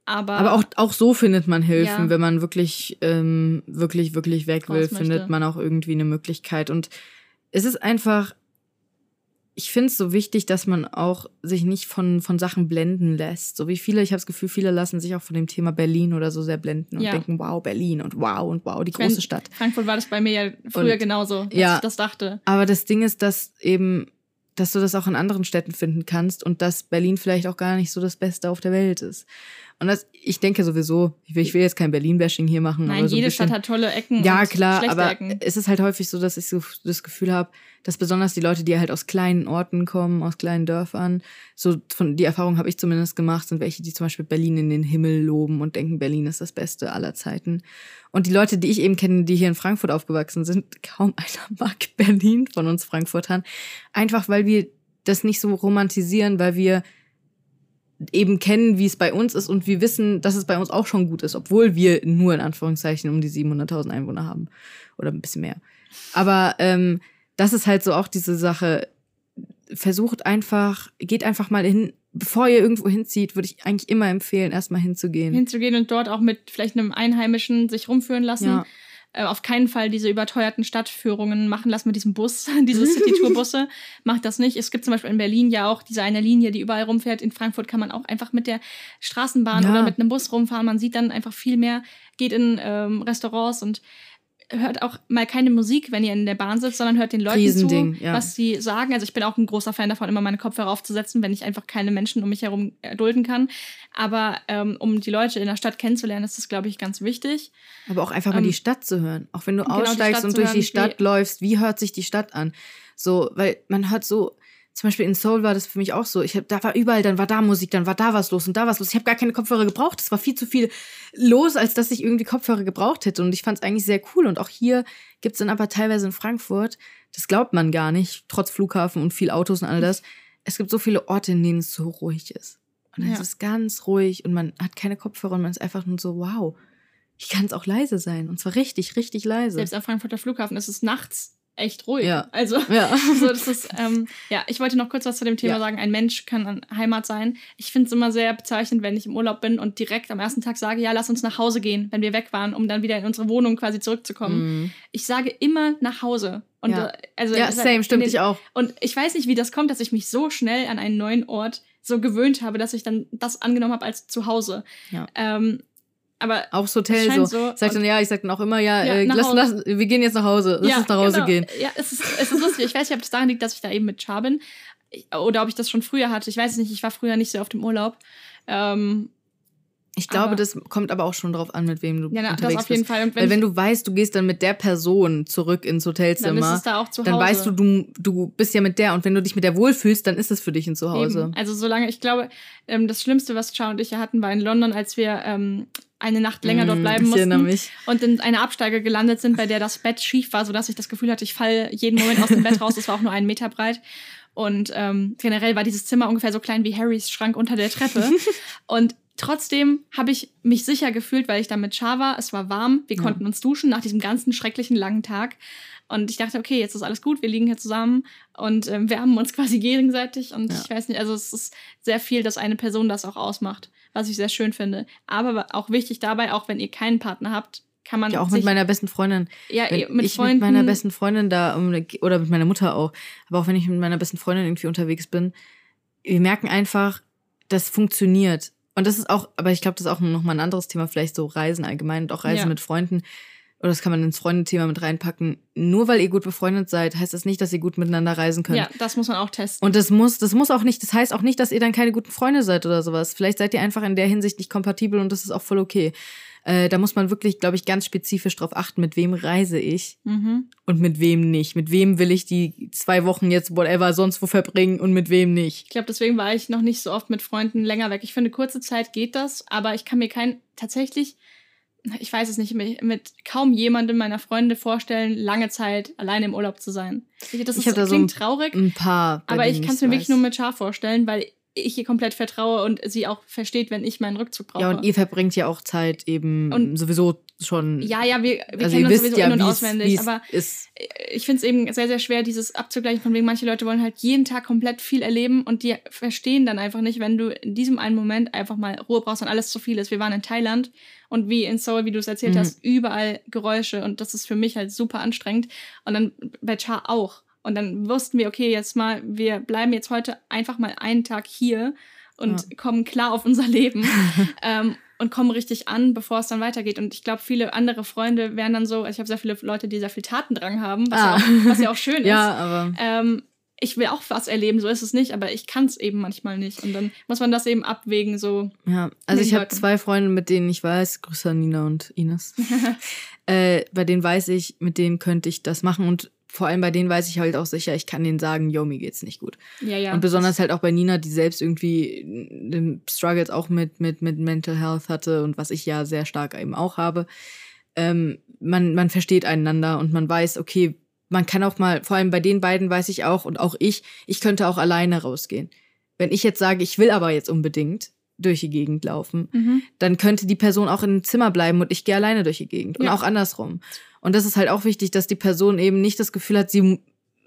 Aber, Aber auch, auch so findet man Hilfen, ja. wenn man wirklich, ähm, wirklich, wirklich weg will, findet man auch irgendwie eine Möglichkeit. Und es ist einfach, ich finde es so wichtig, dass man auch sich nicht von, von Sachen blenden lässt. So wie viele, ich habe das Gefühl, viele lassen sich auch von dem Thema Berlin oder so sehr blenden und ja. denken, wow, Berlin und wow und wow, die ich große Stadt. Frankfurt war das bei mir ja früher und, genauso, als ja, ich das dachte. Aber das Ding ist, dass eben, dass du das auch in anderen Städten finden kannst und dass Berlin vielleicht auch gar nicht so das Beste auf der Welt ist. Und das, ich denke sowieso, ich will, ich will jetzt kein Berlin-Bashing hier machen. Nein, so jede bisschen, Stadt hat tolle Ecken. Ja, klar, aber Ecken. es ist halt häufig so, dass ich so das Gefühl habe, dass besonders die Leute, die halt aus kleinen Orten kommen, aus kleinen Dörfern, so von die Erfahrung habe ich zumindest gemacht, sind welche, die zum Beispiel Berlin in den Himmel loben und denken, Berlin ist das Beste aller Zeiten. Und die Leute, die ich eben kenne, die hier in Frankfurt aufgewachsen sind, kaum einer mag Berlin von uns Frankfurtern. Einfach weil wir das nicht so romantisieren, weil wir eben kennen, wie es bei uns ist und wir wissen, dass es bei uns auch schon gut ist, obwohl wir nur in Anführungszeichen um die 700.000 Einwohner haben oder ein bisschen mehr. Aber ähm, das ist halt so auch diese Sache. Versucht einfach, geht einfach mal hin, bevor ihr irgendwo hinzieht, würde ich eigentlich immer empfehlen, erstmal hinzugehen. Hinzugehen und dort auch mit vielleicht einem Einheimischen sich rumführen lassen. Ja. Äh, auf keinen Fall diese überteuerten Stadtführungen machen lassen mit diesem Bus, diese City-Tour-Busse. Macht das nicht. Es gibt zum Beispiel in Berlin ja auch diese eine Linie, die überall rumfährt. In Frankfurt kann man auch einfach mit der Straßenbahn ja. oder mit einem Bus rumfahren. Man sieht dann einfach viel mehr, geht in ähm, Restaurants und hört auch mal keine Musik, wenn ihr in der Bahn sitzt, sondern hört den Leuten Riesending, zu, ja. was sie sagen. Also ich bin auch ein großer Fan davon, immer meine Kopfhörer aufzusetzen, wenn ich einfach keine Menschen um mich herum erdulden kann. Aber ähm, um die Leute in der Stadt kennenzulernen, ist das, glaube ich, ganz wichtig. Aber auch einfach mal ähm, die Stadt zu hören. Auch wenn du genau aussteigst und durch die Stadt läufst, wie hört sich die Stadt an? So, weil man hört so, zum Beispiel in Soul war das für mich auch so. Ich hab, da war überall, dann war da Musik, dann war da was los und da was los. Ich habe gar keine Kopfhörer gebraucht. Es war viel zu viel los, als dass ich irgendwie Kopfhörer gebraucht hätte. Und ich fand es eigentlich sehr cool. Und auch hier gibt es dann aber teilweise in Frankfurt, das glaubt man gar nicht, trotz Flughafen und viel Autos und all das. Es gibt so viele Orte, in denen es so ruhig ist. Und dann ja. ist es ganz ruhig und man hat keine Kopfhörer und man ist einfach nur so, wow, ich kann es auch leise sein. Und zwar richtig, richtig leise. Selbst am Frankfurter Flughafen ist es nachts echt ruhig. Ja. Also, ja. so, das ist, ähm, ja, ich wollte noch kurz was zu dem Thema ja. sagen. Ein Mensch kann Heimat sein. Ich finde es immer sehr bezeichnend, wenn ich im Urlaub bin und direkt am ersten Tag sage, ja, lass uns nach Hause gehen, wenn wir weg waren, um dann wieder in unsere Wohnung quasi zurückzukommen. Mhm. Ich sage immer nach Hause. Und, ja, also, ja same, stimmt den, ich auch. Und ich weiß nicht, wie das kommt, dass ich mich so schnell an einen neuen Ort so gewöhnt habe, dass ich dann das angenommen habe als zu Hause. Ja. Ähm, aber auch das Hotel so. so. Sagt dann, ja, ich sag dann auch immer, ja, ja äh, lass, lass, wir gehen jetzt nach Hause. Lass ja, uns nach Hause genau. gehen. Ja, es ist, es ist lustig. Ich weiß nicht, ob das daran liegt, dass ich da eben mit Char bin. Oder ob ich das schon früher hatte. Ich weiß es nicht. Ich war früher nicht so auf dem Urlaub. Ähm, ich glaube, aber, das kommt aber auch schon drauf an, mit wem du ja, na, unterwegs das auf jeden bist. Fall. Und wenn Weil wenn du weißt, du gehst dann mit der Person zurück ins Hotelzimmer, dann, ist es da auch zu Hause. dann weißt du, du, du bist ja mit der und wenn du dich mit der wohlfühlst, dann ist es für dich ein Zuhause. Eben. Also solange, ich glaube, ähm, das Schlimmste, was Char und ich hatten, war in London, als wir ähm, eine Nacht länger dort mm, bleiben mussten und in eine Absteige gelandet sind, bei der das Bett schief war, sodass ich das Gefühl hatte, ich falle jeden Moment aus dem Bett raus. Das war auch nur einen Meter breit. Und ähm, generell war dieses Zimmer ungefähr so klein wie Harrys Schrank unter der Treppe. und Trotzdem habe ich mich sicher gefühlt, weil ich da mit Char war. Es war warm, wir ja. konnten uns duschen nach diesem ganzen schrecklichen langen Tag. Und ich dachte, okay, jetzt ist alles gut, wir liegen hier zusammen und äh, wärmen uns quasi gegenseitig. Und ja. ich weiß nicht, also es ist sehr viel, dass eine Person das auch ausmacht, was ich sehr schön finde. Aber auch wichtig dabei, auch wenn ihr keinen Partner habt, kann man. Ja, auch mit meiner besten Freundin. Ja, wenn mit ich Freunden. mit meiner besten Freundin da, oder mit meiner Mutter auch, aber auch wenn ich mit meiner besten Freundin irgendwie unterwegs bin, wir merken einfach, das funktioniert Und das ist auch, aber ich glaube, das ist auch nochmal ein anderes Thema, vielleicht so Reisen allgemein und auch Reisen Ja. mit Freunden. Oder das kann man ins Freundethema mit reinpacken. Nur weil ihr gut befreundet seid, heißt das nicht, dass ihr gut miteinander reisen könnt. Ja, das muss man auch testen. Und das muss, das muss auch nicht, das heißt auch nicht, dass ihr dann keine guten Freunde seid oder sowas. Vielleicht seid ihr einfach in der Hinsicht nicht kompatibel und das ist auch voll okay. Äh, da muss man wirklich, glaube ich, ganz spezifisch drauf achten, mit wem reise ich mhm. und mit wem nicht. Mit wem will ich die zwei Wochen jetzt whatever sonst wo verbringen und mit wem nicht. Ich glaube, deswegen war ich noch nicht so oft mit Freunden länger weg. Ich finde, kurze Zeit geht das, aber ich kann mir kein tatsächlich, ich weiß es nicht, mit, kaum jemandem meiner Freunde vorstellen, lange Zeit alleine im Urlaub zu sein. Ich, das Ich ist, hab da so klingt ein- traurig, Ein paar. aber ich kann es mir wirklich nur mit Schar vorstellen, weil ich ihr komplett vertraue und sie auch versteht, wenn ich meinen Rückzug brauche. Ja, und ihr verbringt ja auch Zeit eben Und- sowieso schon. ja, ja, wir, wir also kennen uns sowieso ja, in- und auswendig, wie es aber ist. ich finde es eben sehr, sehr schwer, dieses abzugleichen, von wegen manche Leute wollen halt jeden Tag komplett viel erleben und die verstehen dann einfach nicht, wenn du in diesem einen Moment einfach mal Ruhe brauchst und alles zu viel ist. Wir waren in Thailand und wie in Seoul, wie du es erzählt Mhm. hast, überall Geräusche und das ist für mich halt super anstrengend. Und dann bei Char auch. Und dann wussten wir, okay, jetzt mal, wir bleiben jetzt heute einfach mal einen Tag hier und kommen klar auf unser Leben. ähm, und kommen richtig an, bevor es dann weitergeht. Und ich glaube, viele andere Freunde wären dann so, also ich habe sehr viele Leute, die sehr viel Tatendrang haben, was, Ah. ja, auch, was ja auch schön Ja, ist. aber. Ähm, ich will auch was erleben, so ist es nicht, aber ich kann es eben manchmal nicht. Und dann muss man das eben abwägen, so. Ja, also ich habe zwei Freunde, mit denen ich weiß, Grüße an Nina und Ines. äh, bei denen weiß ich, mit denen könnte ich das machen und vor allem bei denen weiß ich halt auch sicher, ich kann denen sagen, yo, mir geht's nicht gut. Ja, ja. und besonders halt auch bei Nina, die selbst irgendwie Struggles auch mit, mit, mit Mental Health hatte und was ich ja sehr stark eben auch habe. Ähm, man, man versteht einander und man weiß, okay, man kann auch mal, vor allem bei den beiden weiß ich auch und auch ich, ich könnte auch alleine rausgehen. Wenn ich jetzt sage, ich will aber jetzt unbedingt durch die Gegend laufen, Mhm. dann könnte die Person auch im Zimmer bleiben und ich gehe alleine durch die Gegend. Und Ja. auch andersrum. Und das ist halt auch wichtig, dass die Person eben nicht das Gefühl hat, sie mu-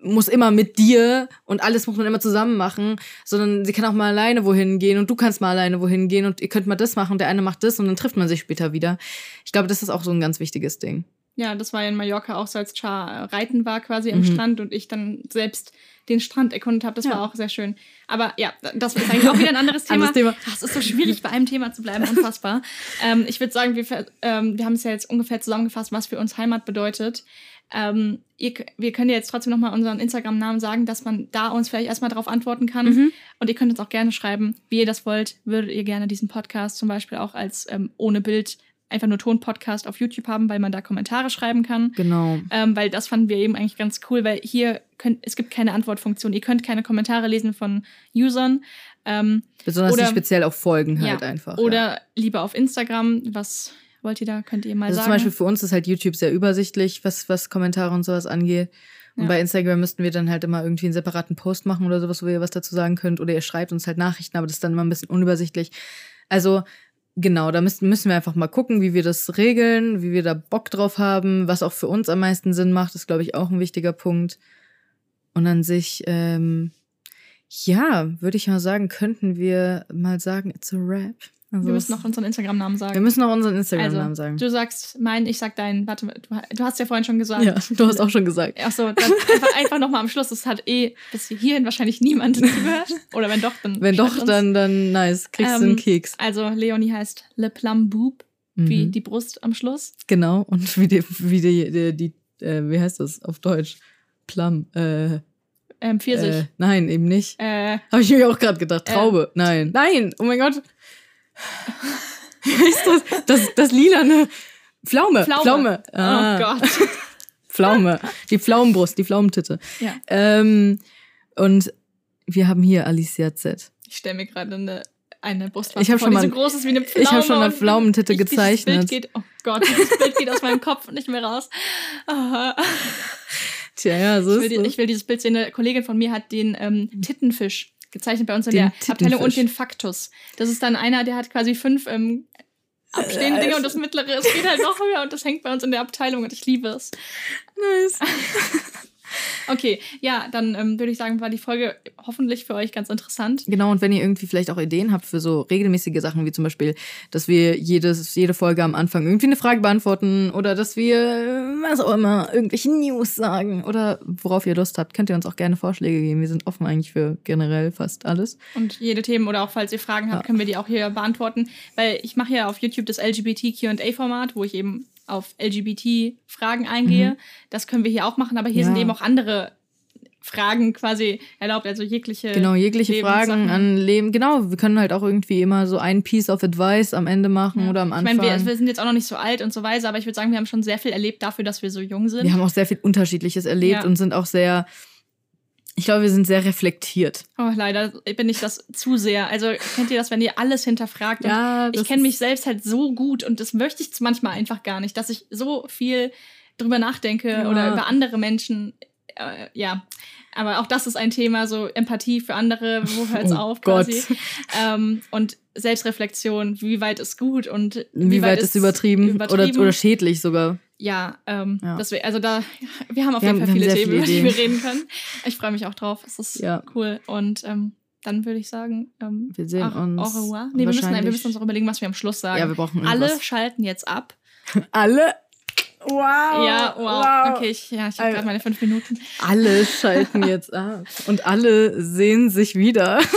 muss immer mit dir und alles muss man immer zusammen machen, sondern sie kann auch mal alleine wohin gehen und du kannst mal alleine wohin gehen und ihr könnt mal das machen der eine macht das und dann trifft man sich später wieder. Ich glaube, das ist auch so ein ganz wichtiges Ding. Ja, das war ja in Mallorca auch so, als Char äh, reiten war quasi am Mhm. Strand und ich dann selbst den Strand erkundet habe. Das Ja. war auch sehr schön. Aber ja, das ist eigentlich auch wieder ein anderes Thema. Thema. Das ist so schwierig, bei einem Thema zu bleiben. Unfassbar. ähm, ich würde sagen, wir, ähm, wir haben es ja jetzt ungefähr zusammengefasst, was für uns Heimat bedeutet. Ähm, ihr, wir können ja jetzt trotzdem nochmal unseren Instagram-Namen sagen, dass man da uns vielleicht erstmal darauf antworten kann. Mhm. Und ihr könnt uns auch gerne schreiben, wie ihr das wollt. Würdet ihr gerne diesen Podcast zum Beispiel auch als ähm, ohne Bild, einfach nur Ton-Podcast auf YouTube haben, weil man da Kommentare schreiben kann. Genau. Ähm, weil das fanden wir eben eigentlich ganz cool, weil hier könnt, es gibt keine Antwortfunktion. Ihr könnt keine Kommentare lesen von Usern. Ähm, Besonders Oder- speziell auf Folgen ja, halt einfach. ja. oder lieber auf Instagram. Was wollt ihr da? Könnt ihr mal Also sagen? zum Beispiel für uns ist halt YouTube sehr übersichtlich, was, was Kommentare und sowas angeht. Und Ja. bei Instagram müssten wir dann halt immer irgendwie einen separaten Post machen oder sowas, wo ihr was dazu sagen könnt. Oder ihr schreibt uns halt Nachrichten, aber das ist dann immer ein bisschen unübersichtlich. Also genau, da müssen, müssen wir einfach mal gucken, wie wir das regeln, wie wir da Bock drauf haben, was auch für uns am meisten Sinn macht, ist, glaube ich, auch ein wichtiger Punkt. Und an sich, ähm, ja, würde ich mal sagen, könnten wir mal sagen, it's a rap. Also wir müssen noch unseren Instagram-Namen sagen. wir müssen noch unseren Instagram-Namen also, sagen. du sagst meinen, ich sag deinen. Warte, du, du hast ja vorhin schon gesagt. Ja, du hast auch schon gesagt. Ach so, dann einfach, einfach nochmal am Schluss. Das hat eh bis hierhin wahrscheinlich niemand gehört. Oder wenn doch, dann. Wenn doch, uns. dann, dann nice. Kriegst du Ähm, einen Keks. Also, Leonie heißt Le Plum Boob, wie Mhm. die Brust am Schluss. Genau. Und wie die, wie die, die, die äh, wie heißt das auf Deutsch? Plum. Äh, Ähm, Pfirsich. äh, nein, eben nicht. Äh, Habe ich mir auch gerade gedacht. Äh. Traube. Nein. Nein. Oh mein Gott. Wie heißt das? Das, das lilane. Pflaume. Pflaume. Pflaume. Ah, Oh Gott. Pflaume. Die Pflaumenbrust, die Pflaumentitte. ja. Ähm, und wir haben hier Alicia Z. Ich stelle mir gerade eine, eine Brustwarze Ich hab vor, schon die mal- so groß ist wie eine Pflaume. ich hab schon eine und Pflaumentitte ich- Dieses gezeichnet. Bild geht, oh Gott, dieses Bild geht aus meinem Kopf nicht mehr raus. Ah. Tja, ja, so Ich will, ist es. ich will dieses Bild sehen. Eine Kollegin von mir hat den ähm, Tittenfisch gezeichnet bei uns in Den der Abteilung und den Faktus. Das ist dann einer, der hat quasi fünf ähm, abstehende Äh, Dinge und das mittlere, es geht halt noch höher und das hängt bei uns in der Abteilung und ich liebe es. Nice. Okay, ja, dann ähm, würde ich sagen, war die Folge hoffentlich für euch ganz interessant. Genau, und wenn ihr irgendwie vielleicht auch Ideen habt für so regelmäßige Sachen, wie zum Beispiel, dass wir jedes, jede Folge am Anfang irgendwie eine Frage beantworten oder dass wir, was auch immer, irgendwelche News sagen oder worauf ihr Lust habt, könnt ihr uns auch gerne Vorschläge geben. Wir sind offen eigentlich für generell fast alles. Und jede Themen oder auch falls ihr Fragen habt, Ja. können wir die auch hier beantworten. Weil ich mache ja auf YouTube das LGBT QA-Format, wo ich eben auf LGBT-Fragen eingehe. Das können wir hier auch machen, aber hier Mhm. Ja. sind eben auch andere Fragen quasi erlaubt, also jegliche. Genau, jegliche Lebenssachen. Fragen an Leben. Genau, wir können halt auch irgendwie immer so ein Piece of Advice am Ende machen Ja. oder am Ich Anfang. meine, wir, wir sind jetzt auch noch nicht so alt und so weise, aber ich würde sagen, wir haben schon sehr viel erlebt dafür, dass wir so jung sind. wir haben auch sehr viel Unterschiedliches erlebt Ja. und sind auch sehr, ich glaube, wir sind sehr reflektiert. Oh, leider bin ich das zu sehr. Also kennt ihr das, wenn ihr alles hinterfragt? Ja, ich kenne mich selbst halt so gut und das möchte ich manchmal einfach gar nicht, dass ich so viel drüber nachdenke Ja. oder über andere Menschen. Äh, ja, aber auch das ist ein Thema, so Empathie für andere, wo hört's Oh auf quasi. Ähm, und Selbstreflexion, wie weit ist gut und Wie, weit ist übertrieben, übertrieben? Oder, oder schädlich sogar. Ja, ähm, Ja. Deswegen, also da, wir haben auf Wir jeden haben- Fall viele Themen, über die wir reden können. Ich freue mich auch drauf. Es ist Ja. cool. Und ähm, dann würde ich sagen, ähm, Wir sehen au- uns Au revoir. Nee, wir müssen, wir müssen uns noch überlegen, was wir am Schluss sagen. Ja, wir brauchen Alle irgendwas. schalten jetzt ab. Alle? Wow. ja, wow. Okay, ich, ja, ich habe gerade meine fünf Minuten. Alle schalten jetzt ab. Und alle sehen sich wieder.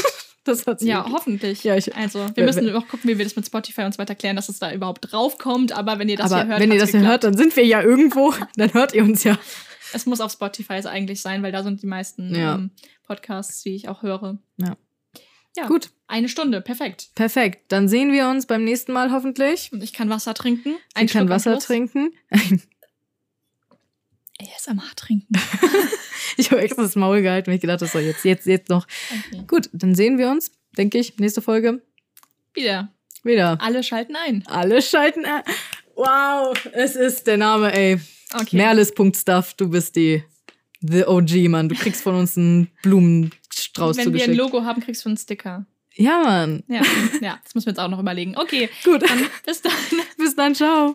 Das hat sich Ja, hoffentlich. Ja, ich- also, wir Wer- müssen wer- auch gucken, wie wir das mit Spotify und so weiter klären, dass es da überhaupt draufkommt. Aber wenn ihr das Aber hier hört, wenn ihr das hier hört, dann sind wir ja irgendwo. Dann hört ihr uns ja. Es muss auf Spotify eigentlich sein, weil da sind die meisten Ja. ähm, Podcasts, die ich auch höre. Ja. Ja, Gut, Eine Stunde, perfekt. perfekt. Dann sehen wir uns beim nächsten Mal hoffentlich. Und ich kann Wasser trinken. Ich kann Wasser trinken. ASMR trinken. Ich habe extra das Maul gehalten, weil ich gedacht habe, so jetzt, jetzt, jetzt noch. Okay. Gut, dann sehen wir uns, denke ich, nächste Folge Wieder. wieder. Alle schalten ein. Alle schalten ein. Wow, es ist der Name, ey. Okay. Merlis.stuff, du bist die The OG, Mann. Du kriegst von uns einen Blumenstrauß Wenn wir ein zugeschickt. Logo haben, kriegst du einen Sticker. Ja, Mann. Ja, ja, das müssen wir jetzt auch noch überlegen. Okay, Gut. dann bis dann. Bis dann, ciao.